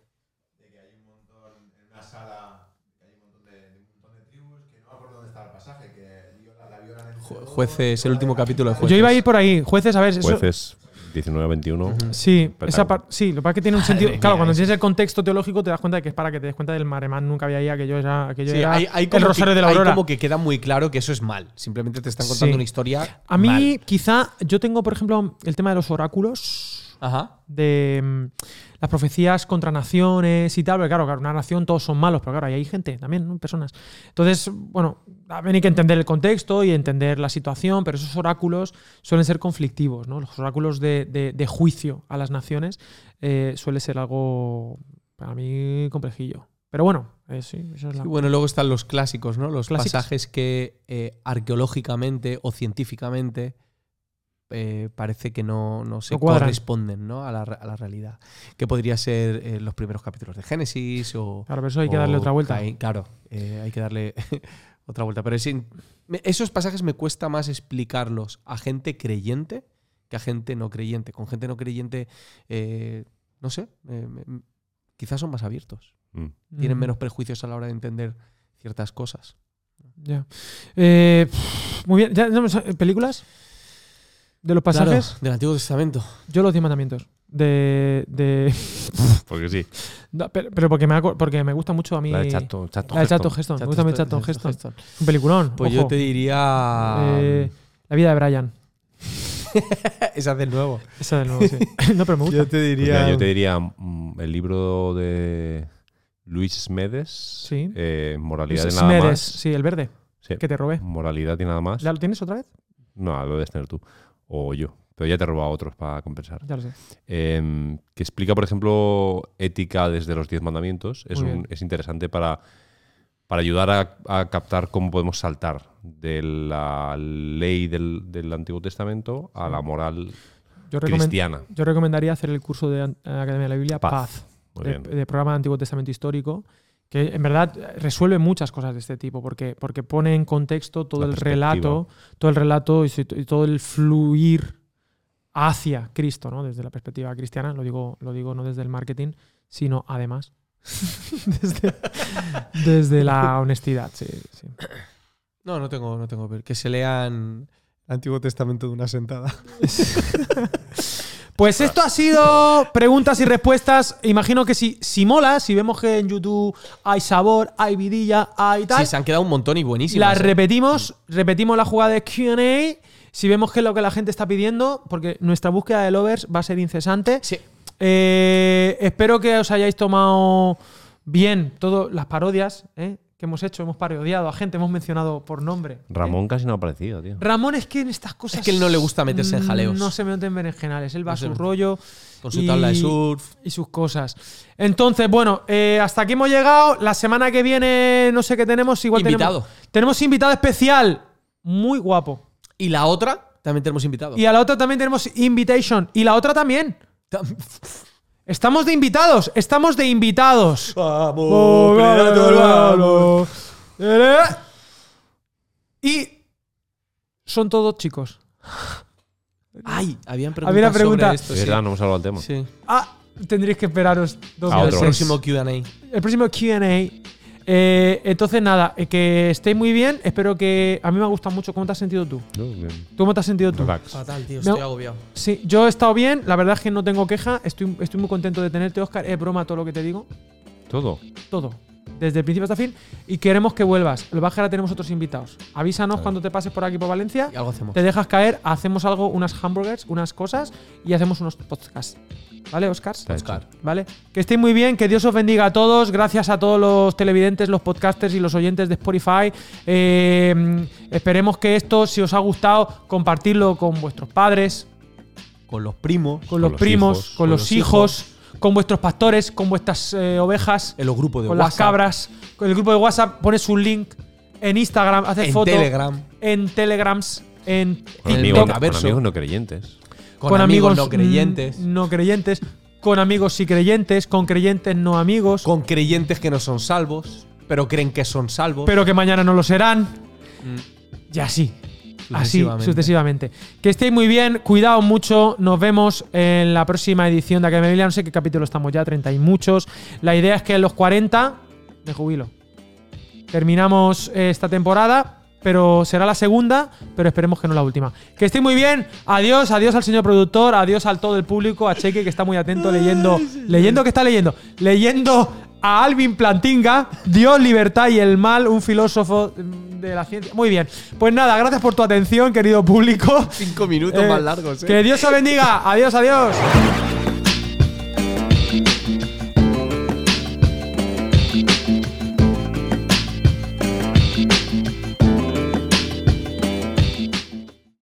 de que hay un montón en una sala, que hay un montón de, de un montón de tribus, que no me acuerdo dónde está el pasaje, que viola- la violan jueces, el último capítulo de. Jueces. Yo iba a ir por ahí. Jueces, a ver. eso- Jueces 19-21. Sí, Pero esa claro. par- sí, lo que pasa es que tiene un sentido. mía, claro, cuando eso. tienes el contexto teológico te das cuenta de que es para que te des cuenta del maremán nunca había ahí, aquello era, aquello Sí, era hay, hay el rosario que, de la hay aurora. como que queda muy claro que eso es mal. Simplemente te están contando Sí. una historia. A mí, mal. quizá, yo tengo, por ejemplo, el tema de los oráculos, Ajá. de mm, las profecías contra naciones y tal, porque claro, claro, una nación todos son malos, pero claro, ahí hay gente también, ¿no? personas. Entonces, bueno, también hay que entender el contexto y entender la situación, pero esos oráculos suelen ser conflictivos, ¿no? Los oráculos de, de- de juicio a las naciones eh, suele ser algo, para mí, complejillo. Pero bueno, eh, sí, eso es la... Y bueno, luego están los clásicos, ¿no? Los Clásicos. pasajes que eh, arqueológicamente o científicamente eh, parece que no, no se No corresponden ¿no? a, la, a la realidad. Que podría ser eh, los primeros capítulos de Génesis o. Claro, pero eso hay que darle otra vuelta. Caín. claro, eh, hay que darle [LAUGHS] otra vuelta. Pero es in- me- esos pasajes me cuesta más explicarlos a gente creyente que a gente no creyente. Con gente no creyente, eh, no sé, eh, quizás son más abiertos. Mm. Tienen Mm, menos prejuicios a la hora de entender ciertas cosas. Ya. Eh, muy bien. ¿Ya películas? ¿De los pasajes? Claro, del Antiguo Testamento. Yo los 10 mandamientos. De. de [LAUGHS] Porque sí. No, pero, pero porque, me, porque me gusta mucho a mí. La de Chato, Chato la de Charlton Heston. Me gusta mucho Charlton Heston. Un peliculón. Pues ojo. yo te diría. Eh, la vida de Brian. [LAUGHS] Esa es del nuevo. Esa de nuevo, sí. [LAUGHS] no, pero me gusta. Yo te Pues diría. mira, yo te diría mm, el libro de Luis Smedes, Sí. eh, Moralidad y nada Smedes, más. sí, el verde, Sí. que te robé. Moralidad y nada más. ¿Ya lo tienes otra vez? No, lo debes tener tú. O yo. Pero ya te he robado otros para compensar. Ya lo sé. Em, que explica, por ejemplo, ética desde los diez mandamientos. Es, un- es interesante para, para ayudar a, a captar cómo podemos saltar de la ley del, del Antiguo Testamento a la moral Yo, cristiana. yo recomendaría hacer el curso de Academia de la Biblia, Paz. Paz, de, de programa de Antiguo Testamento Histórico, que en verdad resuelve muchas cosas de este tipo, porque, porque pone en contexto todo La el relato, todo el relato y, todo el fluir hacia Cristo, ¿no? Desde la perspectiva cristiana, lo digo, lo digo no desde el marketing, sino además [LAUGHS] desde, desde la honestidad. Sí, sí. No, no tengo, no tengo. Que se lean el Antiguo Testamento de una sentada. [LAUGHS] Pues esto ha sido preguntas y respuestas. Imagino que si, si mola, si vemos que en YouTube hay sabor, hay vidilla, hay tal, Sí, se han quedado un montón y buenísimas. las ¿eh? repetimos, repetimos la jugada de QA. Si vemos que es lo que la gente está pidiendo, porque nuestra búsqueda de lovers va a ser incesante. Sí. Eh, espero que os hayáis tomado bien todas las parodias ¿eh? Que hemos hecho. Hemos parodiado a gente, hemos mencionado por nombre. ¿eh? Ramón casi no ha aparecido, tío. Ramón es que en estas cosas. que él no le gusta meterse en mm, jaleos. No se mete en berenjenales. Él va No a su mete. rollo Con su y- tabla de surf. y sus cosas. Entonces, bueno, eh, hasta aquí hemos llegado. La semana que viene, no sé qué tenemos. Igual Invitado. Tenemos, tenemos invitado especial. Muy guapo. Y la otra, también tenemos invitado. Y a la otra también tenemos invitation. Y la otra también. [LAUGHS] Estamos de invitados. Estamos de invitados. Vamos, Predator, vamos. Y son todos chicos. Ay, habían preguntas Había una pregunta. sobre esto. Es sí. verdad, no hemos hablado del tema. Sí. Ah, tendréis que esperaros dos A El meses. próximo QA. el próximo QA. Eh, entonces, nada, eh, que estéis muy bien. Espero que. A mí me ha gustado mucho. ¿Cómo te has sentido tú? No, bien. ¿Cómo te has sentido tú? Relax. Fatal, tío. Me- Estoy agobiado. Sí, yo he estado bien. La verdad es que no tengo queja. Estoy, estoy muy contento de tenerte, Oscar. Es broma todo lo que te digo. Todo. Todo. Desde el principio hasta el fin. Y queremos que vuelvas. El Bajera tenemos otros invitados. Avísanos cuando te pases por aquí por Valencia. Y algo hacemos. Te dejas caer, hacemos algo, unas hamburgers, unas cosas y hacemos unos podcasts. ¿Vale, Oscar? Está hecho. Oscar. ¿Vale? Que estéis muy bien, que Dios os bendiga a todos. Gracias a todos los televidentes, los podcasters y los oyentes de Spotify. Eh, esperemos que esto, si os ha gustado, compartirlo con vuestros padres, Con los primos. con los los primos, hijos, con, los, hijos, con vuestros pastores, con vuestras eh, ovejas, En los grupos de con las cabras, con el grupo de WhatsApp. Pones un link en Instagram, haces En foto, Telegram. en Telegrams, en Con amigos, con amigos no creyentes. Con, amigos, no creyentes. no creyentes, con amigos sí creyentes, con creyentes no amigos, Con creyentes que no son salvos. Pero creen que son salvos. pero que mañana no lo serán. Mm. Y así. Así Sucesivamente. Que estéis muy bien, cuidaos mucho. Nos vemos en la próxima edición de Academia. No sé qué capítulo estamos ya, 30 y muchos. La idea es que en los 40 me jubilo. Terminamos esta temporada, pero será la segunda, pero esperemos que no la última. Que estéis muy bien. Adiós, adiós al señor productor, adiós al todo el público, a Cheque que está muy atento leyendo, leyendo que está leyendo, leyendo a Alvin Plantinga, Dios, libertad y el mal, un filósofo de la ciencia. Muy bien. Pues nada, gracias por tu atención, querido público. Cinco minutos Eh, más largos, ¿eh? Que Dios os bendiga. Adiós, adiós.